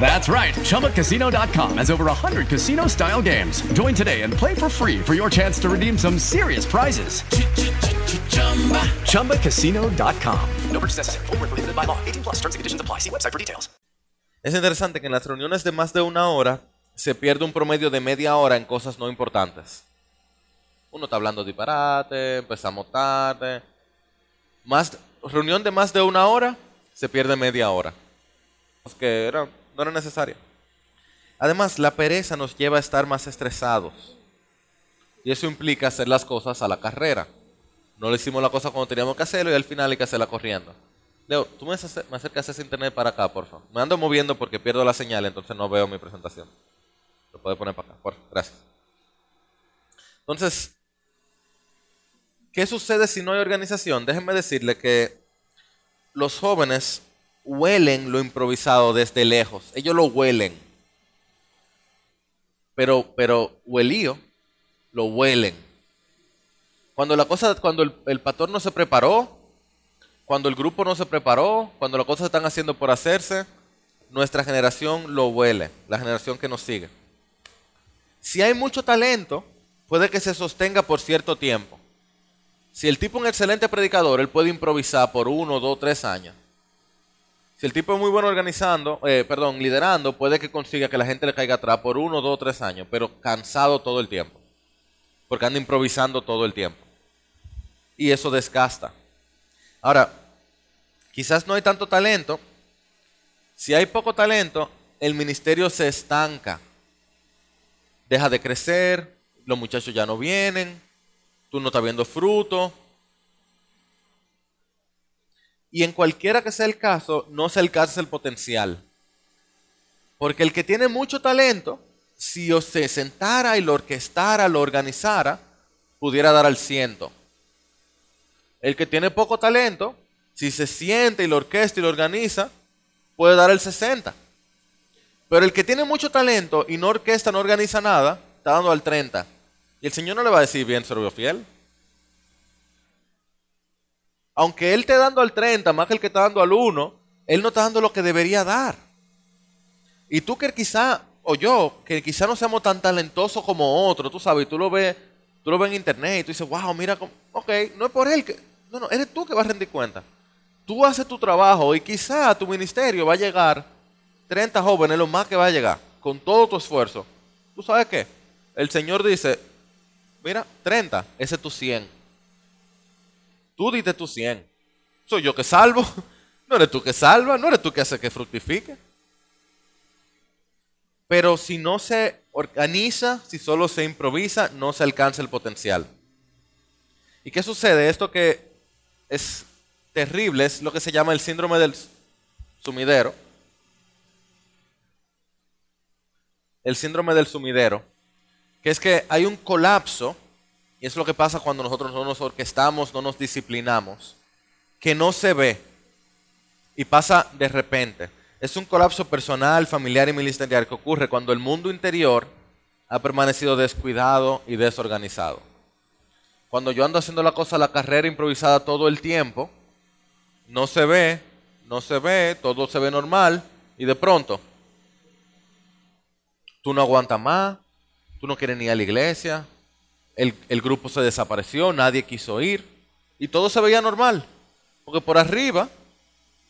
That's right. ChumbaCasino.com has over 100 casino style games. Join today and play for free for your chance to redeem some serious prizes. ChumbaCasino.com. No purchase necessary. Full prohibited by law. 18 plus terms and conditions apply. See website for details. Es interesante que en las reuniones de más de una hora se pierde un promedio de media hora en cosas no importantes. Uno está hablando disparate, empezamos tarde. Más, reunión de más de una hora, se pierde media hora que no era necesaria. Además, la pereza nos lleva a estar más estresados. Y eso implica hacer las cosas a la carrera. No le hicimos la cosa cuando teníamos que hacerlo y al final hay que hacerla corriendo. Leo, tú me, acercas ese internet para acá, por favor. Me ando moviendo porque pierdo la señal, entonces no veo mi presentación. Lo puede poner para acá, por favor. Gracias. Entonces, ¿qué sucede si no hay organización? Déjenme decirle que los jóvenes huelen lo improvisado desde lejos. Ellos lo huelen. Pero, pero huelío, lo huelen. Cuando la cosa, cuando el, el pastor no se preparó, cuando el grupo no se preparó, cuando las cosas están haciendo por hacerse, nuestra generación lo huele, la generación que nos sigue. Si hay mucho talento, puede que se sostenga por cierto tiempo. Si el tipo es un excelente predicador, él puede improvisar por uno, dos, tres años. Si el tipo es muy bueno organizando, eh, perdón, liderando, puede que consiga que la gente le caiga atrás por uno, dos, tres años, pero cansado todo el tiempo. Porque anda improvisando todo el tiempo. Y eso desgasta. Ahora, quizás no hay tanto talento. Si hay poco talento, el ministerio se estanca. Deja de crecer, los muchachos ya no vienen, tú no estás viendo fruto, y en cualquiera que sea el caso, no se alcanza el potencial. Porque el que tiene mucho talento, si se sentara y lo orquestara, lo organizara, pudiera dar al ciento. El que tiene poco talento, si se siente y lo orquesta y lo organiza, puede dar el 60. Pero el que tiene mucho talento y no orquesta, no organiza nada, está dando al 30. Y el Señor no le va a decir bien, servicio fiel. Aunque Él esté dando al 30, más que el que está dando al 1, Él no está dando lo que debería dar. Y tú que quizá, o yo, que quizá no seamos tan talentosos como otros, tú sabes, tú lo ves, tú lo ves en internet y tú dices, wow, mira, ok, no es por Él que, no, no, eres tú que vas a rendir cuenta. Tú haces tu trabajo y quizá a tu ministerio va a llegar 30 jóvenes, lo más que va a llegar, con todo tu esfuerzo. ¿Tú sabes qué? El Señor dice, mira, 30, ese es tu 100. Tú diste tu 100. Soy yo que salvo. No eres tú que salva, no eres tú que hace que fructifique. Pero si no se organiza, si solo se improvisa, no se alcanza el potencial. ¿Y qué sucede? Esto que es terrible es lo que se llama el síndrome del sumidero. El síndrome del sumidero, que es que hay un colapso, y es lo que pasa cuando nosotros no nos orquestamos, no nos disciplinamos, que no se ve y pasa de repente. Es un colapso personal, familiar y ministerial que ocurre cuando el mundo interior ha permanecido descuidado y desorganizado. Cuando yo ando haciendo la cosa, la carrera improvisada todo el tiempo, no se ve, no se ve, todo se ve normal y de pronto tú no aguantas más, tú no quieres ni a la iglesia, el, grupo se desapareció, nadie quiso ir y todo se veía normal, porque por arriba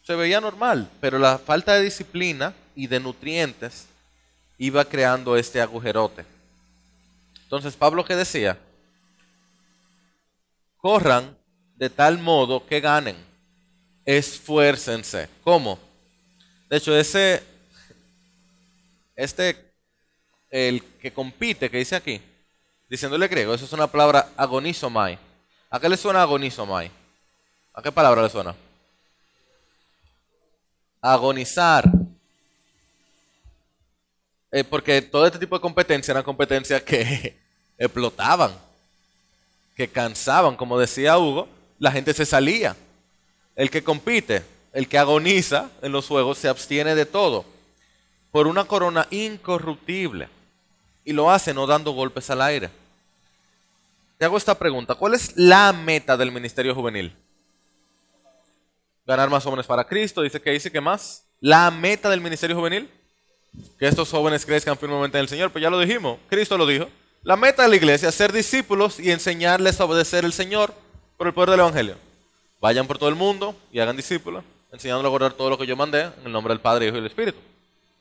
se veía normal, pero la falta de disciplina y de nutrientes iba creando este agujerote. Entonces, Pablo que decía, corran de tal modo que ganen, esfuércense. ¿Cómo? De hecho, ese, este, el que compite, que dice aquí, diciéndole griego, eso es una palabra agonizomai. ¿A qué le suena agonizomai? ¿A qué palabra le suena? Agonizar. Eh, porque todo este tipo de competencias eran competencias que explotaban, que cansaban. Como decía Hugo, la gente se salía. El que compite, el que agoniza en los juegos, se abstiene de todo por una corona incorruptible. Y lo hace no dando golpes al aire. Te hago esta pregunta. ¿Cuál es la meta del ministerio juvenil? Ganar más jóvenes para Cristo. Dice que dice que más. La meta del ministerio juvenil. Que estos jóvenes crezcan firmemente en el Señor. Pues ya lo dijimos. Cristo lo dijo. La meta de la iglesia es ser discípulos y enseñarles a obedecer al Señor por el poder del Evangelio. Vayan por todo el mundo y hagan discípulos, enseñándoles a guardar todo lo que yo mandé en el nombre del Padre, Hijo y del Espíritu.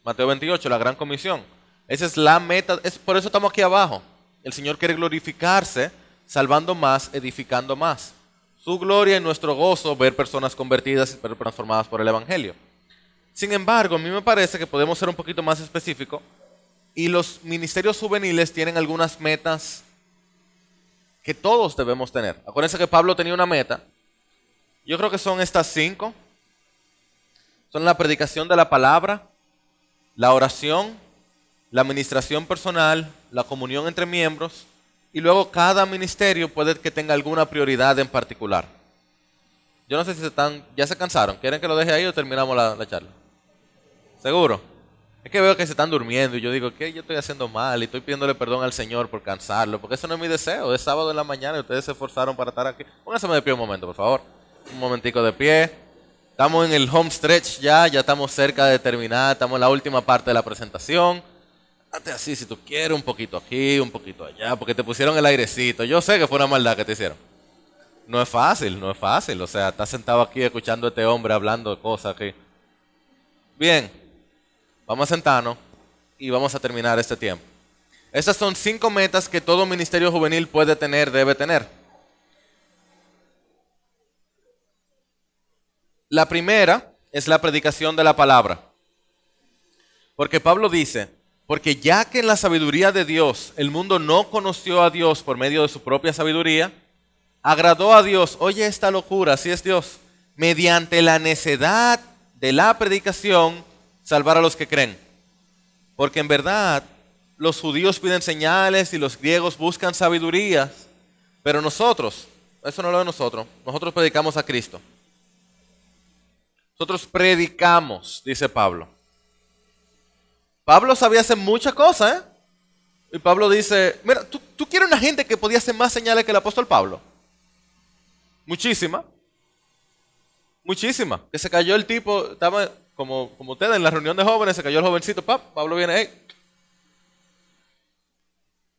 Mateo 28, la gran comisión. Esa es la meta, es, por eso estamos aquí abajo. El Señor quiere glorificarse, salvando más, edificando más. Su gloria y nuestro gozo, ver personas convertidas y transformadas por el Evangelio. Sin embargo, a mí me parece que podemos ser un poquito más específicos y los ministerios juveniles tienen algunas metas que todos debemos tener. Acuérdense que Pablo tenía una meta. Yo creo que son estas cinco. Son la predicación de la palabra, la oración, la administración personal, la comunión entre miembros y luego cada ministerio puede que tenga alguna prioridad en particular. Yo no sé si se están, ya se cansaron. ¿Quieren que lo deje ahí o terminamos la, la charla? ¿Seguro? Es que veo que se están durmiendo y yo digo, ¿qué? Yo estoy haciendo mal y estoy pidiéndole perdón al Señor por cansarlo, porque eso no es mi deseo. Es sábado en la mañana y ustedes se esforzaron para estar aquí. Pónganse de pie un momento, por favor. Un momentico de pie. Estamos en el home stretch ya, ya estamos cerca de terminar, estamos en la última parte de la presentación. Date así si tú quieres, un poquito aquí, un poquito allá, porque te pusieron el airecito. Yo sé que fue una maldad que te hicieron. No es fácil, no es fácil. O sea, estás sentado aquí escuchando a este hombre hablando de cosas aquí. Bien, Vamos a sentarnos y vamos a terminar este tiempo. Estas son cinco metas que todo ministerio juvenil puede tener, debe tener. La primera es la predicación de la palabra. Porque Pablo dice, porque ya que en la sabiduría de Dios el mundo no conoció a Dios por medio de su propia sabiduría, agradó a Dios, oye esta locura, así es Dios, mediante la necedad de la predicación, salvar a los que creen. Porque en verdad los judíos piden señales y los griegos buscan sabidurías, pero nosotros, eso no lo de nosotros, nosotros predicamos a Cristo. Nosotros predicamos, dice Pablo. Pablo sabía hacer muchas cosas, ¿eh? Y Pablo dice, mira, ¿tú, tú quieres una gente que podía hacer más señales que el apóstol Pablo? Muchísima. Muchísima. Que se cayó el tipo, estaba como, como ustedes en la reunión de jóvenes, se cayó el jovencito, pap, Pablo viene, hey.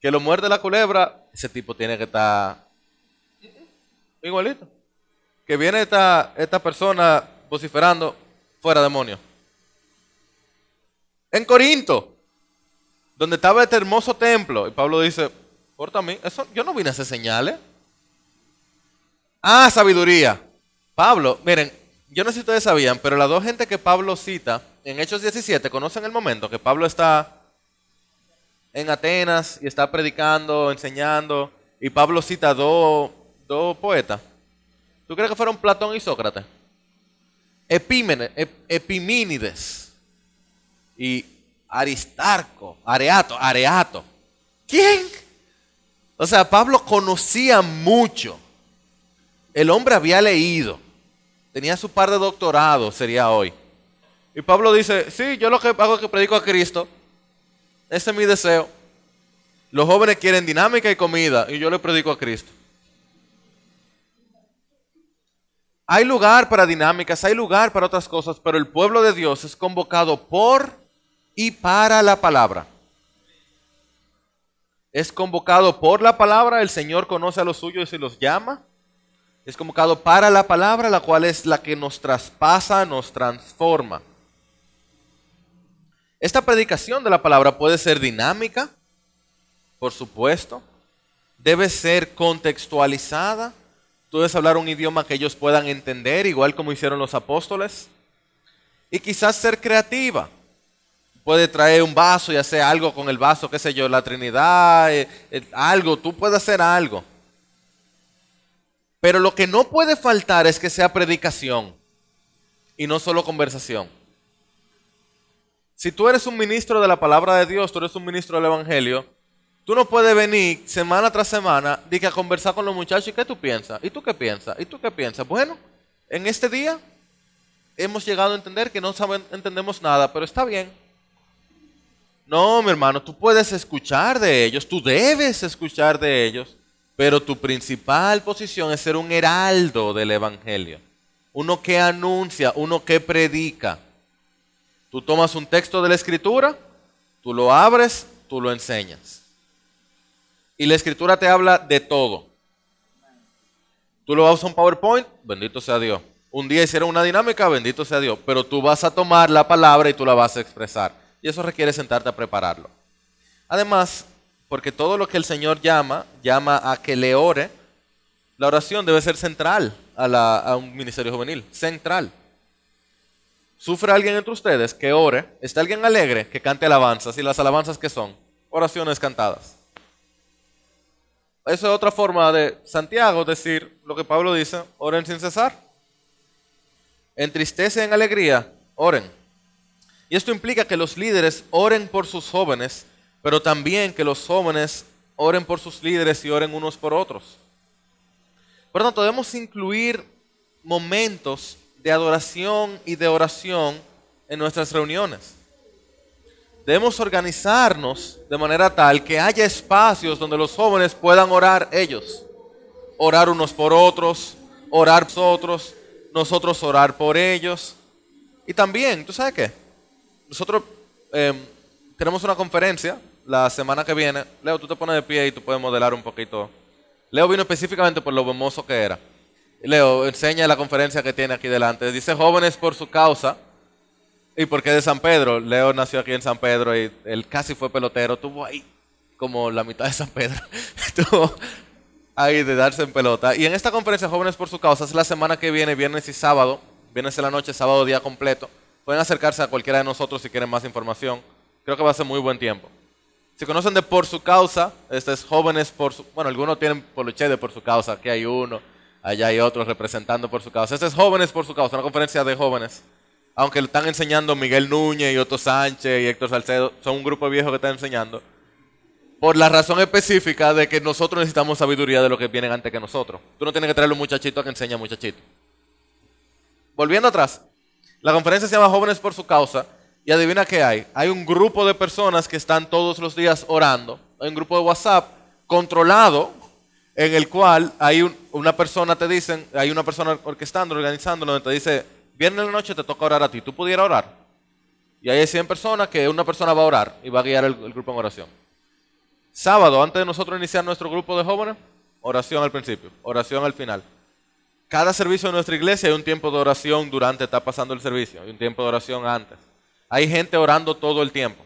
Que lo muerde la culebra, ese tipo tiene que estar igualito. Que viene esta, esta persona vociferando, fuera demonio. En Corinto, donde estaba este hermoso templo, y Pablo dice, por mí, eso, yo no vine a hacer señales. Ah, sabiduría. Pablo, miren, yo no sé si ustedes sabían, pero las dos gente que Pablo cita en Hechos 17 conocen el momento que Pablo está en Atenas y está predicando, enseñando, y Pablo cita dos, dos poetas. ¿Tú crees que fueron Platón y Sócrates? Epímenes, Epimínides y Aristarco, Areato, Areato. ¿Quién? O sea, Pablo conocía mucho. El hombre había leído. Tenía su par de doctorados, sería hoy. Y Pablo dice, sí, yo lo que hago es que predico a Cristo. Ese es mi deseo. Los jóvenes quieren dinámica y comida y yo le predico a Cristo. Hay lugar para dinámicas, hay lugar para otras cosas, pero el pueblo de Dios es convocado por y para la palabra. Es convocado por la palabra, el Señor conoce a los suyos y los llama. Es convocado para la palabra, la cual es la que nos traspasa, nos transforma. Esta predicación de la palabra puede ser dinámica, por supuesto. Debe ser contextualizada Tú debes hablar un idioma que ellos puedan entender, igual como hicieron los apóstoles. Y quizás ser creativa. Puede traer un vaso y hacer algo con el vaso, qué sé yo, la Trinidad, eh, eh, algo, tú puedes hacer algo. Pero lo que no puede faltar es que sea predicación y no solo conversación. Si tú eres un ministro de la palabra de Dios, tú eres un ministro del Evangelio, Tú no puedes venir semana tras semana y a conversar con los muchachos y qué tú piensas, y tú qué piensas, y tú qué piensas. Bueno, en este día hemos llegado a entender que no saben, entendemos nada, pero está bien. No, mi hermano, tú puedes escuchar de ellos, tú debes escuchar de ellos, pero tu principal posición es ser un heraldo del Evangelio. Uno que anuncia, uno que predica. Tú tomas un texto de la Escritura, tú lo abres, tú lo enseñas. Y la escritura te habla de todo. Tú lo vas a un PowerPoint, bendito sea Dios. Un día hicieron una dinámica, bendito sea Dios. Pero tú vas a tomar la palabra y tú la vas a expresar. Y eso requiere sentarte a prepararlo. Además, porque todo lo que el Señor llama, llama a que le ore, la oración debe ser central a, a un ministerio juvenil. Central. ¿Sufre alguien entre ustedes que ore? ¿Está alguien alegre que cante alabanzas? ¿Y las alabanzas qué son? Oraciones cantadas. Esa es otra forma de Santiago decir lo que Pablo dice, oren sin cesar. En tristeza en alegría, oren. Y esto implica que los líderes oren por sus jóvenes, pero también que los jóvenes oren por sus líderes y oren unos por otros. Por lo tanto, debemos incluir momentos de adoración y de oración en nuestras reuniones debemos organizarnos de manera tal que haya espacios donde los jóvenes puedan orar ellos. Orar unos por otros, orar por otros, nosotros orar por ellos. Y también, ¿tú sabes qué? Nosotros em, tenemos una conferencia la semana que viene. Leo, tú te pones de pie y tú puedes modelar un poquito. Leo vino específicamente por lo hermoso que era. Leo, enseña la conferencia que tiene aquí delante. Dice jóvenes por su causa ¿Y por qué de San Pedro? Leo nació aquí en San Pedro y él casi fue pelotero. Tuvo ahí como la mitad de San Pedro. Tuvo ahí de darse en pelota. Y en esta conferencia Jóvenes por su Causa es la semana que viene, viernes y sábado. Viernes en la noche, sábado día completo. Pueden acercarse a cualquiera de nosotros si quieren más información. Creo que va a ser muy buen tiempo. Si conocen de Por su Causa, este es Jóvenes por su... Bueno, algunos tienen Poluche de Por su Causa. Aquí hay uno, allá hay otros representando Por su Causa. Este es Jóvenes por su Causa, una conferencia de jóvenes aunque lo están enseñando Miguel Núñez y Otto Sánchez y Héctor Salcedo, son un grupo viejo que están enseñando, por la razón específica de que nosotros necesitamos sabiduría de lo que vienen antes que nosotros. Tú no tienes que traerle un muchachito que enseña muchachito. Volviendo atrás, la conferencia se llama Jóvenes por su causa Y adivina qué hay. Hay un grupo de personas que están todos los días orando. Hay un grupo de WhatsApp controlado en el cual hay un- una persona, te dicen, hay una persona orquestando, organizando, donde te dice, viernes la noche te toca orar a ti. ¿Tú pudieras orar? Y hay 100 personas que una persona va a orar y va a guiar el grupo en oración. Sábado, antes de nosotros iniciar nuestro grupo de jóvenes, oración al principio, oración al final. Cada servicio de nuestra iglesia hay un tiempo de oración durante está pasando el servicio, hay un tiempo de oración antes. Hay gente orando todo el tiempo.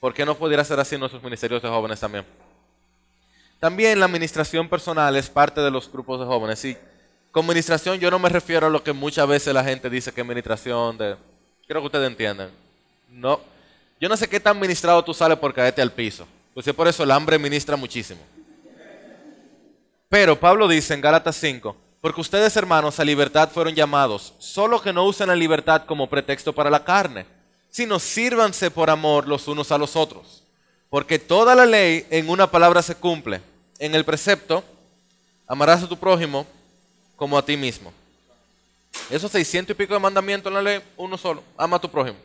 ¿Por qué no pudiera ser así en nuestros ministerios de jóvenes también? También la administración personal es parte de los grupos de jóvenes. Y con administración yo no me refiero a lo que muchas veces la gente dice que es administración de... Creo que ustedes entienden. No. Yo no sé qué tan ministrado tú sales por caerte al piso. Pues es por eso el hambre ministra muchísimo. Pero Pablo dice en Gálatas 5, porque ustedes hermanos a libertad fueron llamados, solo que no usen la libertad como pretexto para la carne, sino sírvanse por amor los unos a los otros. Porque toda la ley en una palabra se cumple. En el precepto, amarás a tu prójimo como a ti mismo. Esos 600 y pico de mandamientos en la ley, uno solo, ama a tu prójimo.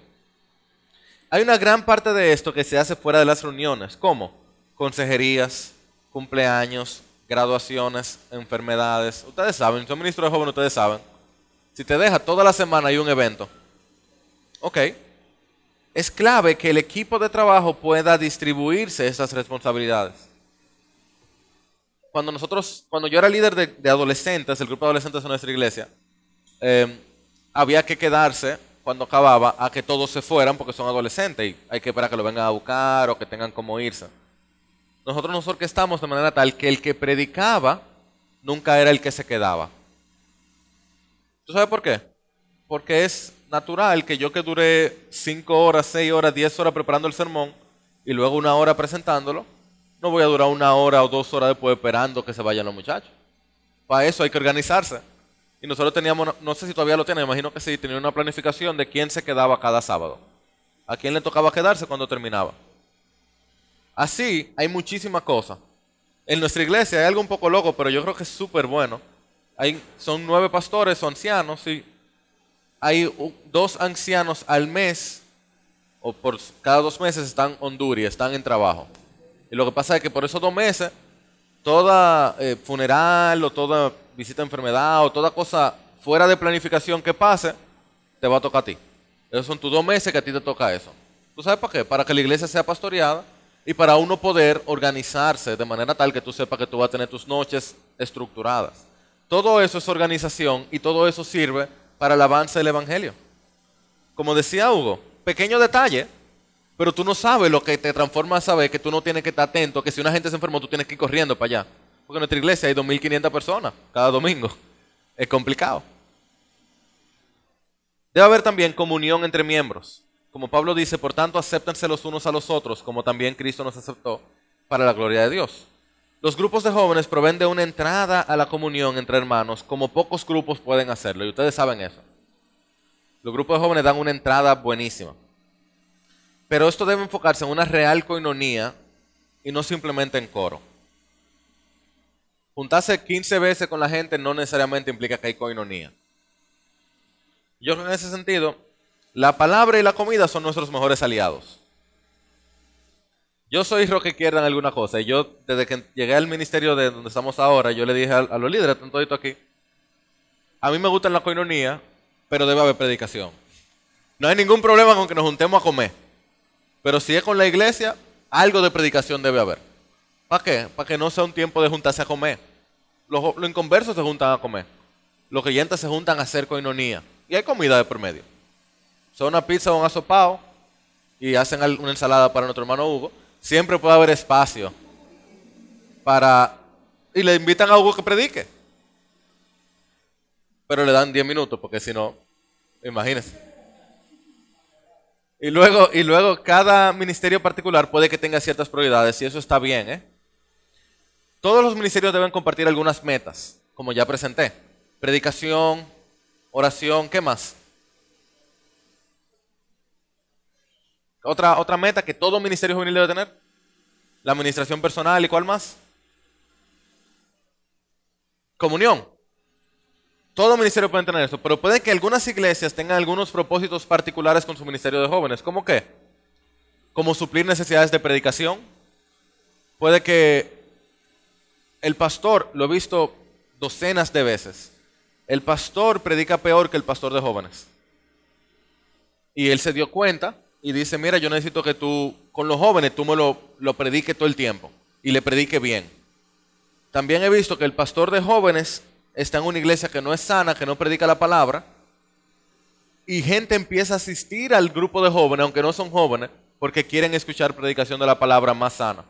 Hay una gran parte de esto que se hace fuera de las reuniones, como consejerías, cumpleaños, graduaciones, enfermedades. Ustedes saben, son ministros de jóvenes, ustedes saben. Si te deja toda la semana hay un evento. Ok. Es clave que el equipo de trabajo pueda distribuirse esas responsabilidades. Cuando nosotros, cuando yo era líder de, adolescentes, el grupo de adolescentes de nuestra iglesia, eh, había que quedarse cuando acababa a que todos se fueran porque son adolescentes y hay que esperar que lo vengan a buscar o que tengan como irse. Nosotros nos orquestamos de manera tal que el que predicaba nunca era el que se quedaba. ¿Tú sabes por qué? Porque es natural que yo que duré 5 horas, 6 horas, 10 horas preparando el sermón y luego una hora presentándolo, no voy a durar una hora o dos horas después esperando que se vayan los muchachos. Para eso hay que organizarse. Y nosotros teníamos, no- sé si todavía lo tienen, imagino que sí, tenía una planificación de quién se quedaba cada sábado. A quién le tocaba quedarse cuando terminaba. Así, hay muchísimas cosas. En nuestra iglesia hay algo un poco loco, pero yo creo que es súper bueno. Hay, son nueve pastores o ancianos y hay dos ancianos al mes o por cada dos meses están Honduras, están en trabajo. Y lo que pasa es que por esos dos meses, toda eh, funeral o toda visita de enfermedad o toda cosa fuera de planificación que pase, te va a tocar a ti. Esos son tus dos meses que a ti te toca eso. ¿Tú sabes para qué? Para que la iglesia sea pastoreada y para uno poder organizarse de manera tal que tú sepas que tú vas a tener tus noches estructuradas. Todo eso es organización y todo eso sirve para el avance del Evangelio. Como decía Hugo, pequeño detalle, pero tú no sabes lo que te transforma a saber que tú no tienes que estar atento, que si una gente se enfermó tú tienes que ir corriendo para allá. Porque en nuestra iglesia hay 2.500 personas cada domingo. Es complicado. Debe haber también comunión entre miembros. Como Pablo dice, por tanto, acéptense los unos a los otros, como también Cristo nos aceptó, para la gloria de Dios. Los grupos de jóvenes proveen de una entrada a la comunión entre hermanos, como pocos grupos pueden hacerlo, y ustedes saben eso. Los grupos de jóvenes dan una entrada buenísima. Pero esto debe enfocarse en una real coinonía y no simplemente en coro. Juntarse 15 veces con la gente no necesariamente implica que hay coinonía. Yo en ese sentido, la palabra y la comida son nuestros mejores aliados. Yo soy roque izquierda en alguna cosa y yo desde que llegué al ministerio de donde estamos ahora, yo le dije a, los líderes, están toditos aquí, a mí me gusta la coinonía, pero debe haber predicación. No hay ningún problema con que nos juntemos a comer. Pero si es con la iglesia, algo de predicación debe haber. ¿Para qué? Para que no sea un tiempo de juntarse a comer. Los, los inconversos se juntan a comer. Los creyentes se juntan a hacer coinonía. Y hay comida de por medio. Son una pizza o un asopado y hacen una ensalada para nuestro hermano Hugo. Siempre puede haber espacio para... Y le invitan a Hugo que predique. Pero le dan 10 minutos porque si no, imagínense. Y luego, y luego cada ministerio particular puede que tenga ciertas prioridades y eso está bien. ¿eh? Todos los ministerios deben compartir algunas metas, como ya presenté. Predicación, oración, ¿qué más? Otra, otra meta que todo ministerio juvenil debe tener. La administración personal y cuál más? Comunión. todo ministerio puede tener eso, pero puede que algunas iglesias tengan algunos propósitos particulares con su ministerio de jóvenes. ¿Cómo qué? Como suplir necesidades de predicación. Puede que el pastor, lo he visto docenas de veces, el pastor predica peor que el pastor de jóvenes. Y él se dio cuenta y dice, mira, yo necesito que tú, con los jóvenes, tú me lo, lo prediques todo el tiempo y le predique bien. También he visto que el pastor de jóvenes está en una iglesia que no es sana, que no predica la palabra, y gente empieza a asistir al grupo de jóvenes, aunque no son jóvenes, porque quieren escuchar predicación de la palabra más sana.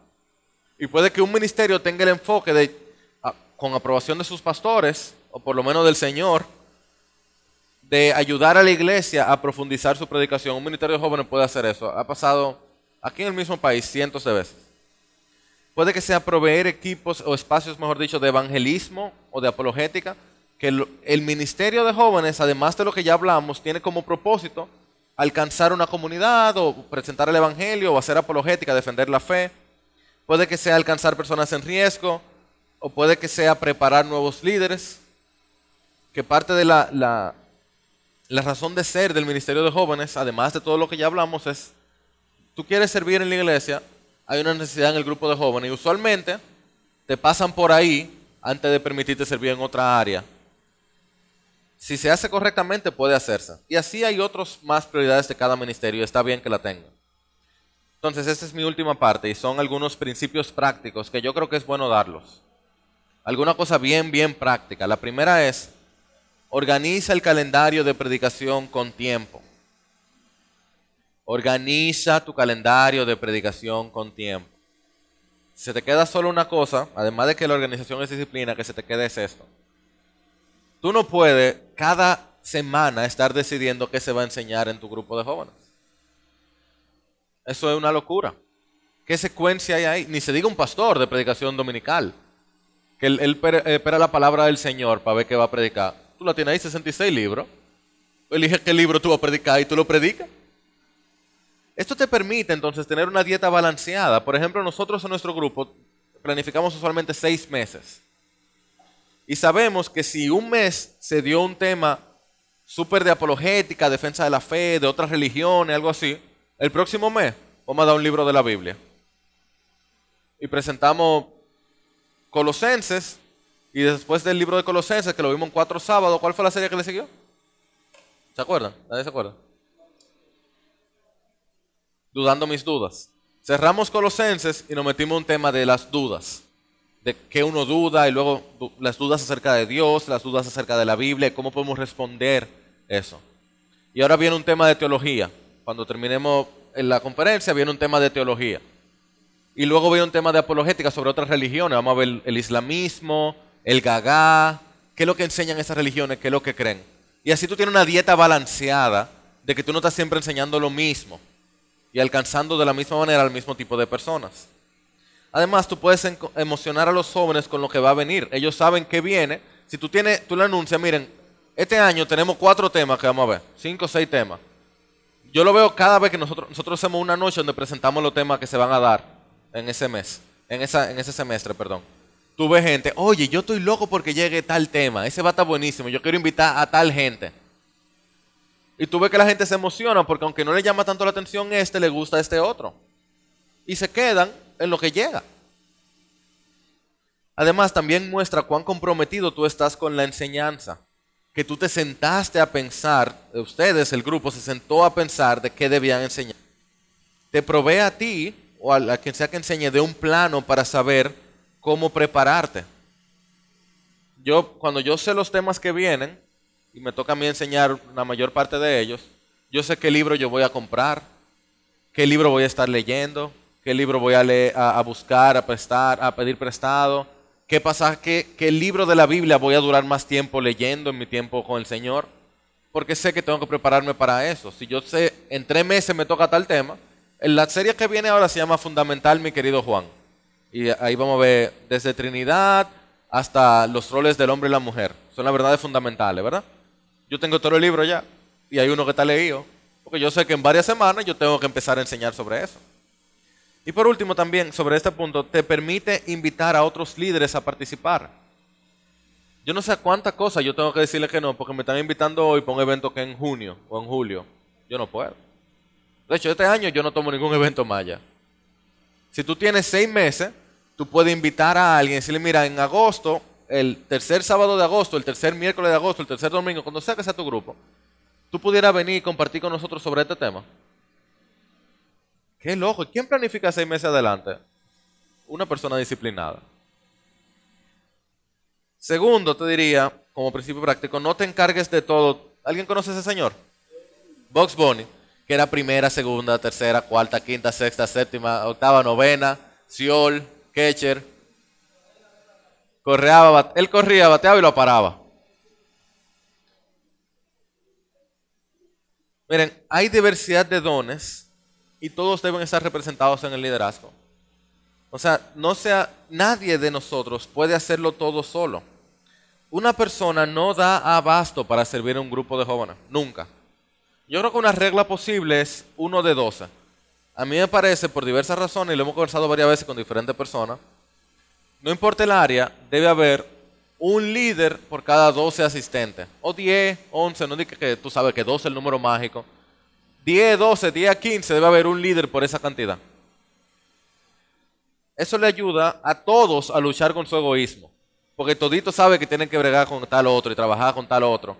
Y puede que un ministerio tenga el enfoque de, con aprobación de sus pastores, o por lo menos del Señor, de ayudar a la iglesia a profundizar su predicación. Un ministerio de jóvenes puede hacer eso. Ha pasado aquí en el mismo país cientos de veces. Puede que sea proveer equipos o espacios, mejor dicho, de evangelismo o de apologética, que el, ministerio de jóvenes, además de lo que ya hablamos, tiene como propósito alcanzar una comunidad o presentar el evangelio o hacer apologética, defender la fe. Puede que sea alcanzar personas en riesgo o puede que sea preparar nuevos líderes, que parte de la, la razón de ser del ministerio de jóvenes, además de todo lo que ya hablamos, es, tú quieres servir en la iglesia, hay una necesidad en el grupo de jóvenes y usualmente te pasan por ahí antes de permitirte servir en otra área. Si se hace correctamente puede hacerse. Y así hay otras más prioridades de cada ministerio y está bien que la tengan. Entonces, esta es mi última parte y son algunos principios prácticos que yo creo que es bueno darlos. Alguna cosa bien, bien práctica. La primera es, Organiza el calendario de predicación con tiempo. Organiza tu calendario de predicación con tiempo. Se te queda solo una cosa, además de que la organización es disciplina, que se te quede es esto. Tú no puedes cada semana estar decidiendo qué se va a enseñar en tu grupo de jóvenes. Eso es una locura. ¿Qué secuencia hay ahí? Ni se diga un pastor de predicación dominical, que él, él espera la palabra del Señor para ver qué va a predicar. Tú la tienes ahí, 66 libros. Elige qué libro tú vas a predicar y tú lo predicas. Esto te permite entonces tener una dieta balanceada. Por ejemplo, nosotros en nuestro grupo planificamos usualmente seis meses. Y sabemos que si un mes se dio un tema súper de apologética, defensa de la fe, de otras religiones, algo así, el próximo mes vamos a dar un libro de la Biblia. Y presentamos Colosenses y después del libro de Colosenses, que lo vimos en cuatro sábados, ¿cuál fue la serie que le siguió? ¿Se acuerdan? ¿Nadie se acuerda? Dudando mis dudas. Cerramos Colosenses y nos metimos un tema de las dudas. De qué uno duda y luego las dudas acerca de Dios, las dudas acerca de la Biblia, cómo podemos responder eso. Y ahora viene un tema de teología. Cuando terminemos en la conferencia viene un tema de teología. Y luego viene un tema de apologética sobre otras religiones. Vamos a ver el islamismo, el gagá, qué es lo que enseñan esas religiones, qué es lo que creen. Y así tú tienes una dieta balanceada de que tú no estás siempre enseñando lo mismo y alcanzando de la misma manera al mismo tipo de personas. Además, tú puedes emocionar a los jóvenes con lo que va a venir. Ellos saben que viene. Si tú tienes, tú le anuncias, miren, este año tenemos cuatro temas que vamos a ver, cinco o seis temas. Yo lo veo cada vez que nosotros, nosotros hacemos una noche donde presentamos los temas que se van a dar en ese mes, en, esa, en ese semestre, perdón tú ves gente, oye, yo estoy loco porque llegue tal tema, ese va a estar buenísimo, yo quiero invitar a tal gente. Y tú ves que la gente se emociona porque aunque no le llama tanto la atención este, le gusta este otro. Y se quedan en lo que llega. Además, también muestra cuán comprometido tú estás con la enseñanza. Que tú te sentaste a pensar, ustedes, el grupo, se sentó a pensar de qué debían enseñar. Te provee a ti o a quien sea que enseñe de un plano para saber cómo prepararte. Yo, cuando yo sé los temas que vienen, y me toca a mí enseñar la mayor parte de ellos, yo sé qué libro yo voy a comprar, qué libro voy a estar leyendo, qué libro voy a, a, buscar, a prestar, a pedir prestado, qué pasa, qué, qué libro de la Biblia voy a durar más tiempo leyendo en mi tiempo con el Señor, porque sé que tengo que prepararme para eso. Si yo sé, en tres meses me toca tal tema, la serie que viene ahora se llama Fundamental, mi querido Juan. Y ahí vamos a ver desde Trinidad hasta los roles del hombre y la mujer. Son las verdades fundamentales, ¿verdad? Yo tengo todo el libro ya y hay uno que está leído. Porque yo sé que en varias semanas yo tengo que empezar a enseñar sobre eso. Y por último también, sobre este punto, te permite invitar a otros líderes a participar. Yo no sé cuántas cosas yo tengo que decirle que no, porque me están invitando hoy para un evento que en junio o en julio. Yo no puedo. De hecho, este año yo no tomo ningún evento maya. Si tú tienes seis meses, tú puedes invitar a alguien y decirle, mira, en agosto, el tercer sábado de agosto, el tercer miércoles de agosto, el tercer domingo, cuando sea que sea tu grupo, tú pudieras venir y compartir con nosotros sobre este tema. Qué loco. ¿Quién planifica seis meses adelante? Una persona disciplinada. Segundo, te diría, como principio práctico, no te encargues de todo. ¿Alguien conoce a ese señor? Box Bunny, que era primera, segunda, tercera, cuarta, quinta, sexta, séptima, octava, novena, Siol, Ketcher. Correaba, él corría, bateaba y lo paraba. Miren, hay diversidad de dones y todos deben estar representados en el liderazgo. O sea, no sea nadie de nosotros puede hacerlo todo solo. Una persona no da abasto para servir a un grupo de jóvenes, nunca. Yo creo que una regla posible es uno de 12. A mí me parece, por diversas razones, y lo hemos conversado varias veces con diferentes personas, no importa el área, debe haber un líder por cada 12 asistentes. O 10, 11, no digas que tú sabes que 12 es el número mágico. 10, 12, 10, 15, debe haber un líder por esa cantidad. Eso le ayuda a todos a luchar con su egoísmo. Porque todito sabe que tienen que bregar con tal otro y trabajar con tal otro.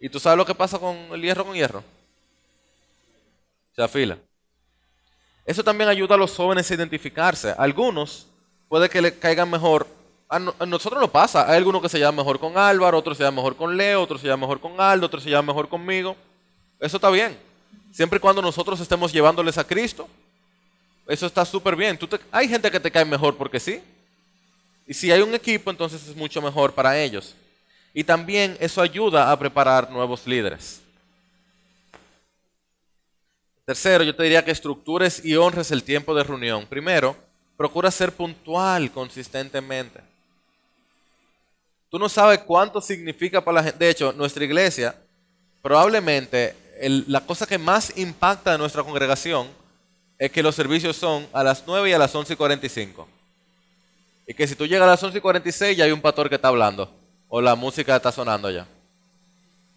¿Y tú sabes lo que pasa con el hierro con hierro? Se afila. Eso también ayuda a los jóvenes a identificarse. Algunos puede que le caigan mejor. A, nosotros no pasa. Hay algunos que se llaman mejor con Álvaro, otros se llaman mejor con Leo, otros se llaman mejor con Aldo, otros se llaman mejor conmigo. Eso está bien. Siempre y cuando nosotros estemos llevándoles a Cristo, eso está súper bien. hay gente que te cae mejor porque sí. Y si hay un equipo, entonces es mucho mejor para ellos. Y también eso ayuda a preparar nuevos líderes. Tercero, yo te diría que estructures y honres el tiempo de reunión. Primero, procura ser puntual consistentemente. Tú no sabes cuánto significa para la gente. De hecho, nuestra iglesia, probablemente la cosa que más impacta de nuestra congregación es que los servicios son a las 9 y a las 11 y 45. Y que si tú llegas a las 11 y 46 ya hay un pastor que está hablando. O la música está sonando ya.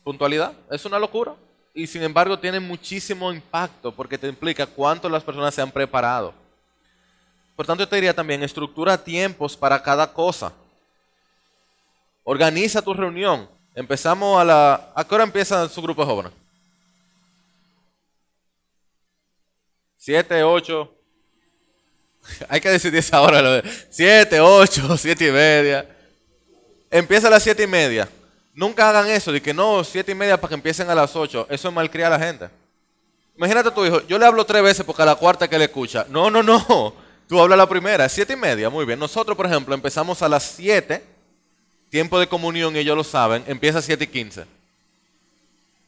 Puntualidad. Es una locura. Y sin embargo tiene muchísimo impacto porque te implica cuánto las personas se han preparado. Por tanto, yo te diría también, estructura tiempos para cada cosa. Organiza tu reunión. Empezamos a la... ¿A qué hora empieza su grupo de jóvenes? Siete, ocho. Hay que decidir esa hora. Siete, ocho, siete y media. Empieza a las siete y media. Nunca hagan eso de que no, siete y media para que empiecen a las ocho. Eso es malcriar a la gente. Imagínate a tu hijo, yo le hablo tres veces porque a la cuarta que le escucha. No, no, no. Tú hablas la primera, siete y media, muy bien. Nosotros, por ejemplo, empezamos a las siete, tiempo de comunión, ellos lo saben, empieza a siete y quince.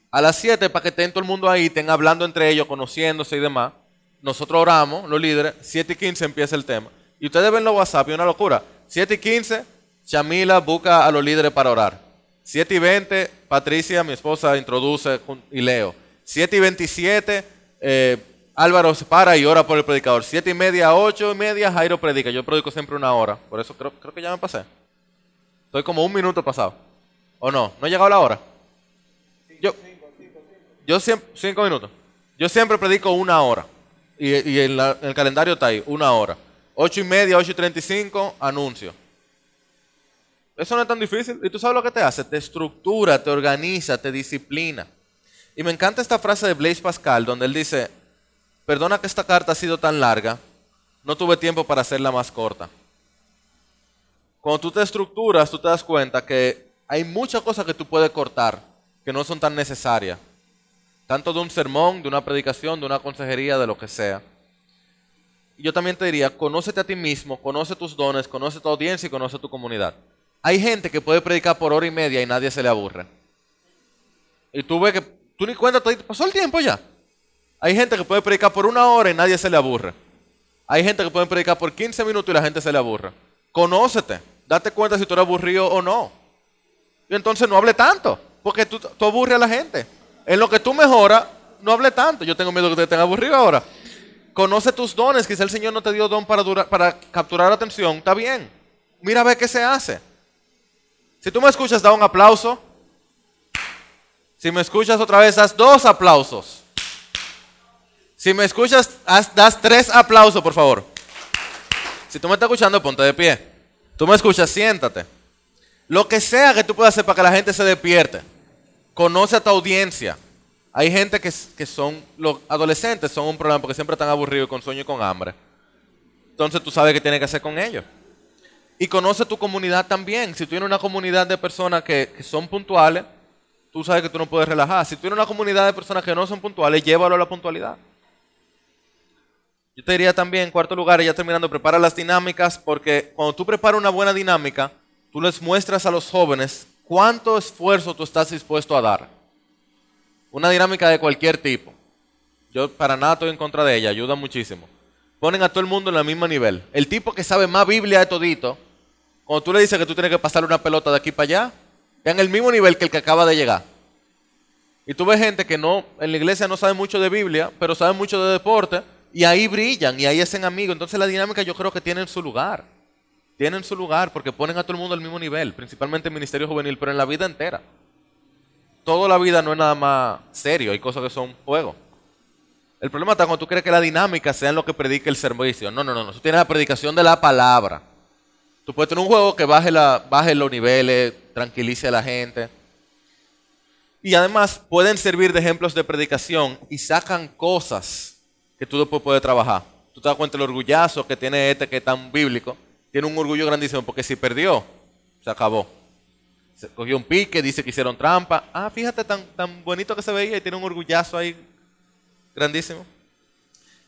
A las siete, para que estén todo el mundo ahí, estén hablando entre ellos, conociéndose y demás. Nosotros oramos, los líderes, siete y quince empieza el tema. Y ustedes ven los WhatsApp, y una locura. Siete y quince, Chamila busca a los líderes para orar. Siete y veinte, Patricia, mi esposa, introduce y leo. Siete y veintisiete, eh, Álvaro se para y ora por el predicador. Siete y media, ocho y media, Jairo predica. Yo predico siempre una hora. Por eso creo, creo que ya me pasé. Estoy como un minuto pasado. ¿O no? ¿No ha llegado la hora? Yo, yo siempre, cinco minutos. Yo siempre predico una hora. Y, en, el calendario está ahí, una hora. Ocho y media, ocho y treinta y cinco, anuncio. Eso no es tan difícil. ¿Y tú sabes lo que te hace? Te estructura, te organiza, te disciplina. Y me encanta esta frase de Blaise Pascal, donde él dice, Perdona que esta carta ha sido tan larga, no tuve tiempo para hacerla más corta. Cuando tú te estructuras, tú te das cuenta que hay muchas cosas que tú puedes cortar que no son tan necesarias. Tanto de un sermón, de una predicación, de una consejería, de lo que sea. Y yo también te diría, conócete a ti mismo, conoce tus dones, conoce tu audiencia y conoce tu comunidad. Hay gente que puede predicar por hora y media y nadie se le aburre. Y tú ves que tú ni cuenta, pasó el tiempo ya. Hay gente que puede predicar por una hora y nadie se le aburre. Hay gente que puede predicar por 15 minutos y la gente se le aburre. Conócete. Date cuenta si tú eres aburrido o no. Y entonces no hable tanto. Porque tú, tú aburres a la gente. En lo que tú mejoras, no hable tanto. Yo tengo miedo que te estén aburrido ahora. Conoce tus dones. Quizá el Señor no te dio don para, para capturar atención. Está bien. Mira a ver qué se hace. Si tú me escuchas, da un aplauso. Si me escuchas otra vez, haz dos aplausos. Si me escuchas, haz, das tres aplausos, por favor. Si tú me estás escuchando, ponte de pie. Tú me escuchas, siéntate. Lo que sea que tú puedas hacer para que la gente se despierte. Conoce a tu audiencia. Hay gente que, que son, los adolescentes son un problema porque siempre están aburridos con sueño y con hambre. Entonces tú sabes qué tienes que hacer con ellos. Y conoce tu comunidad también. Si tú tienes una comunidad de personas que, que son puntuales, tú sabes que tú no puedes relajar. Si tú tienes una comunidad de personas que no son puntuales, llévalo a la puntualidad. Yo te diría también, en cuarto lugar, ya terminando, prepara las dinámicas, porque cuando tú preparas una buena dinámica, tú les muestras a los jóvenes cuánto esfuerzo tú estás dispuesto a dar. Una dinámica de cualquier tipo. Yo para nada estoy en contra de ella, ayuda muchísimo. Ponen a todo el mundo en el mismo nivel. El tipo que sabe más Biblia de todito, cuando tú le dices que tú tienes que pasar una pelota de aquí para allá, en el mismo nivel que el que acaba de llegar. Y tú ves gente que no, en la iglesia no sabe mucho de Biblia, pero sabe mucho de deporte, y ahí brillan, y ahí hacen amigos. Entonces la dinámica yo creo que tiene su lugar. Tienen su lugar porque ponen a todo el mundo al mismo nivel, principalmente en ministerio juvenil, pero en la vida entera. Toda la vida no es nada más serio, hay cosas que son juego. El problema está cuando tú crees que la dinámica sea en lo que predica el servicio. No, no, no, no. Tú tienes la predicación de la palabra. Tú puedes tener un juego que baje, la, baje los niveles, tranquilice a la gente. Y además pueden servir de ejemplos de predicación y sacan cosas que tú después puedes trabajar. Tú te das cuenta del orgullazo que tiene este que es tan bíblico. Tiene un orgullo grandísimo porque si perdió, se acabó. Se cogió un pique, dice que hicieron trampa. Ah, fíjate tan, tan bonito que se veía y tiene un orgullazo ahí grandísimo.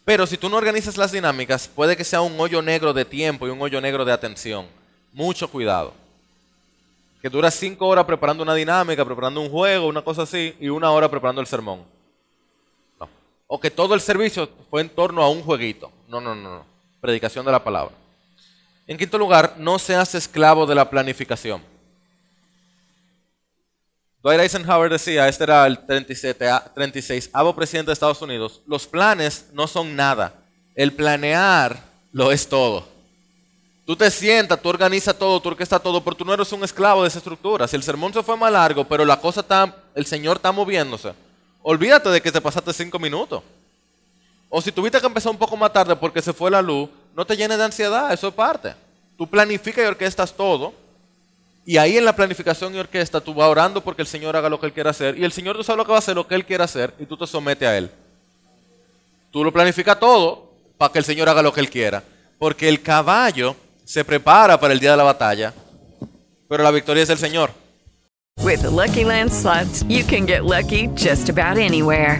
Pero si tú no organizas las dinámicas, puede que sea un hoyo negro de tiempo y un hoyo negro de atención. Mucho cuidado. Que dura cinco horas preparando una dinámica, preparando un juego, una cosa así, y una hora preparando el sermón. O que todo el servicio fue en torno a un jueguito. No, no, no, no. Predicación de la palabra. En quinto lugar, no seas esclavo de la planificación. Dwight Eisenhower decía, este era el 37, 36 avo presidente de Estados Unidos, los planes no son nada, el planear lo es todo. Tú te sientas, tú organizas todo, tú orquestas todo, pero tú no eres un esclavo de esa estructura. Si el sermón se fue más largo, pero la cosa está, el Señor está moviéndose, olvídate de que te pasaste cinco minutos. O si tuviste que empezar un poco más tarde porque se fue la luz, no te llenes de ansiedad, eso es parte. Tú planificas y orquestas todo, y ahí en la planificación y orquesta tú vas orando porque el Señor haga lo que Él quiera hacer. Y el Señor tú sabes lo que va a hacer, lo que Él quiera hacer, y tú te sometes a Él. Tú lo planificas todo para que el Señor haga lo que Él quiera. Porque el caballo se prepara para el día de la batalla, pero la victoria es el Señor. With the Lucky Land slots, you can get lucky just about anywhere.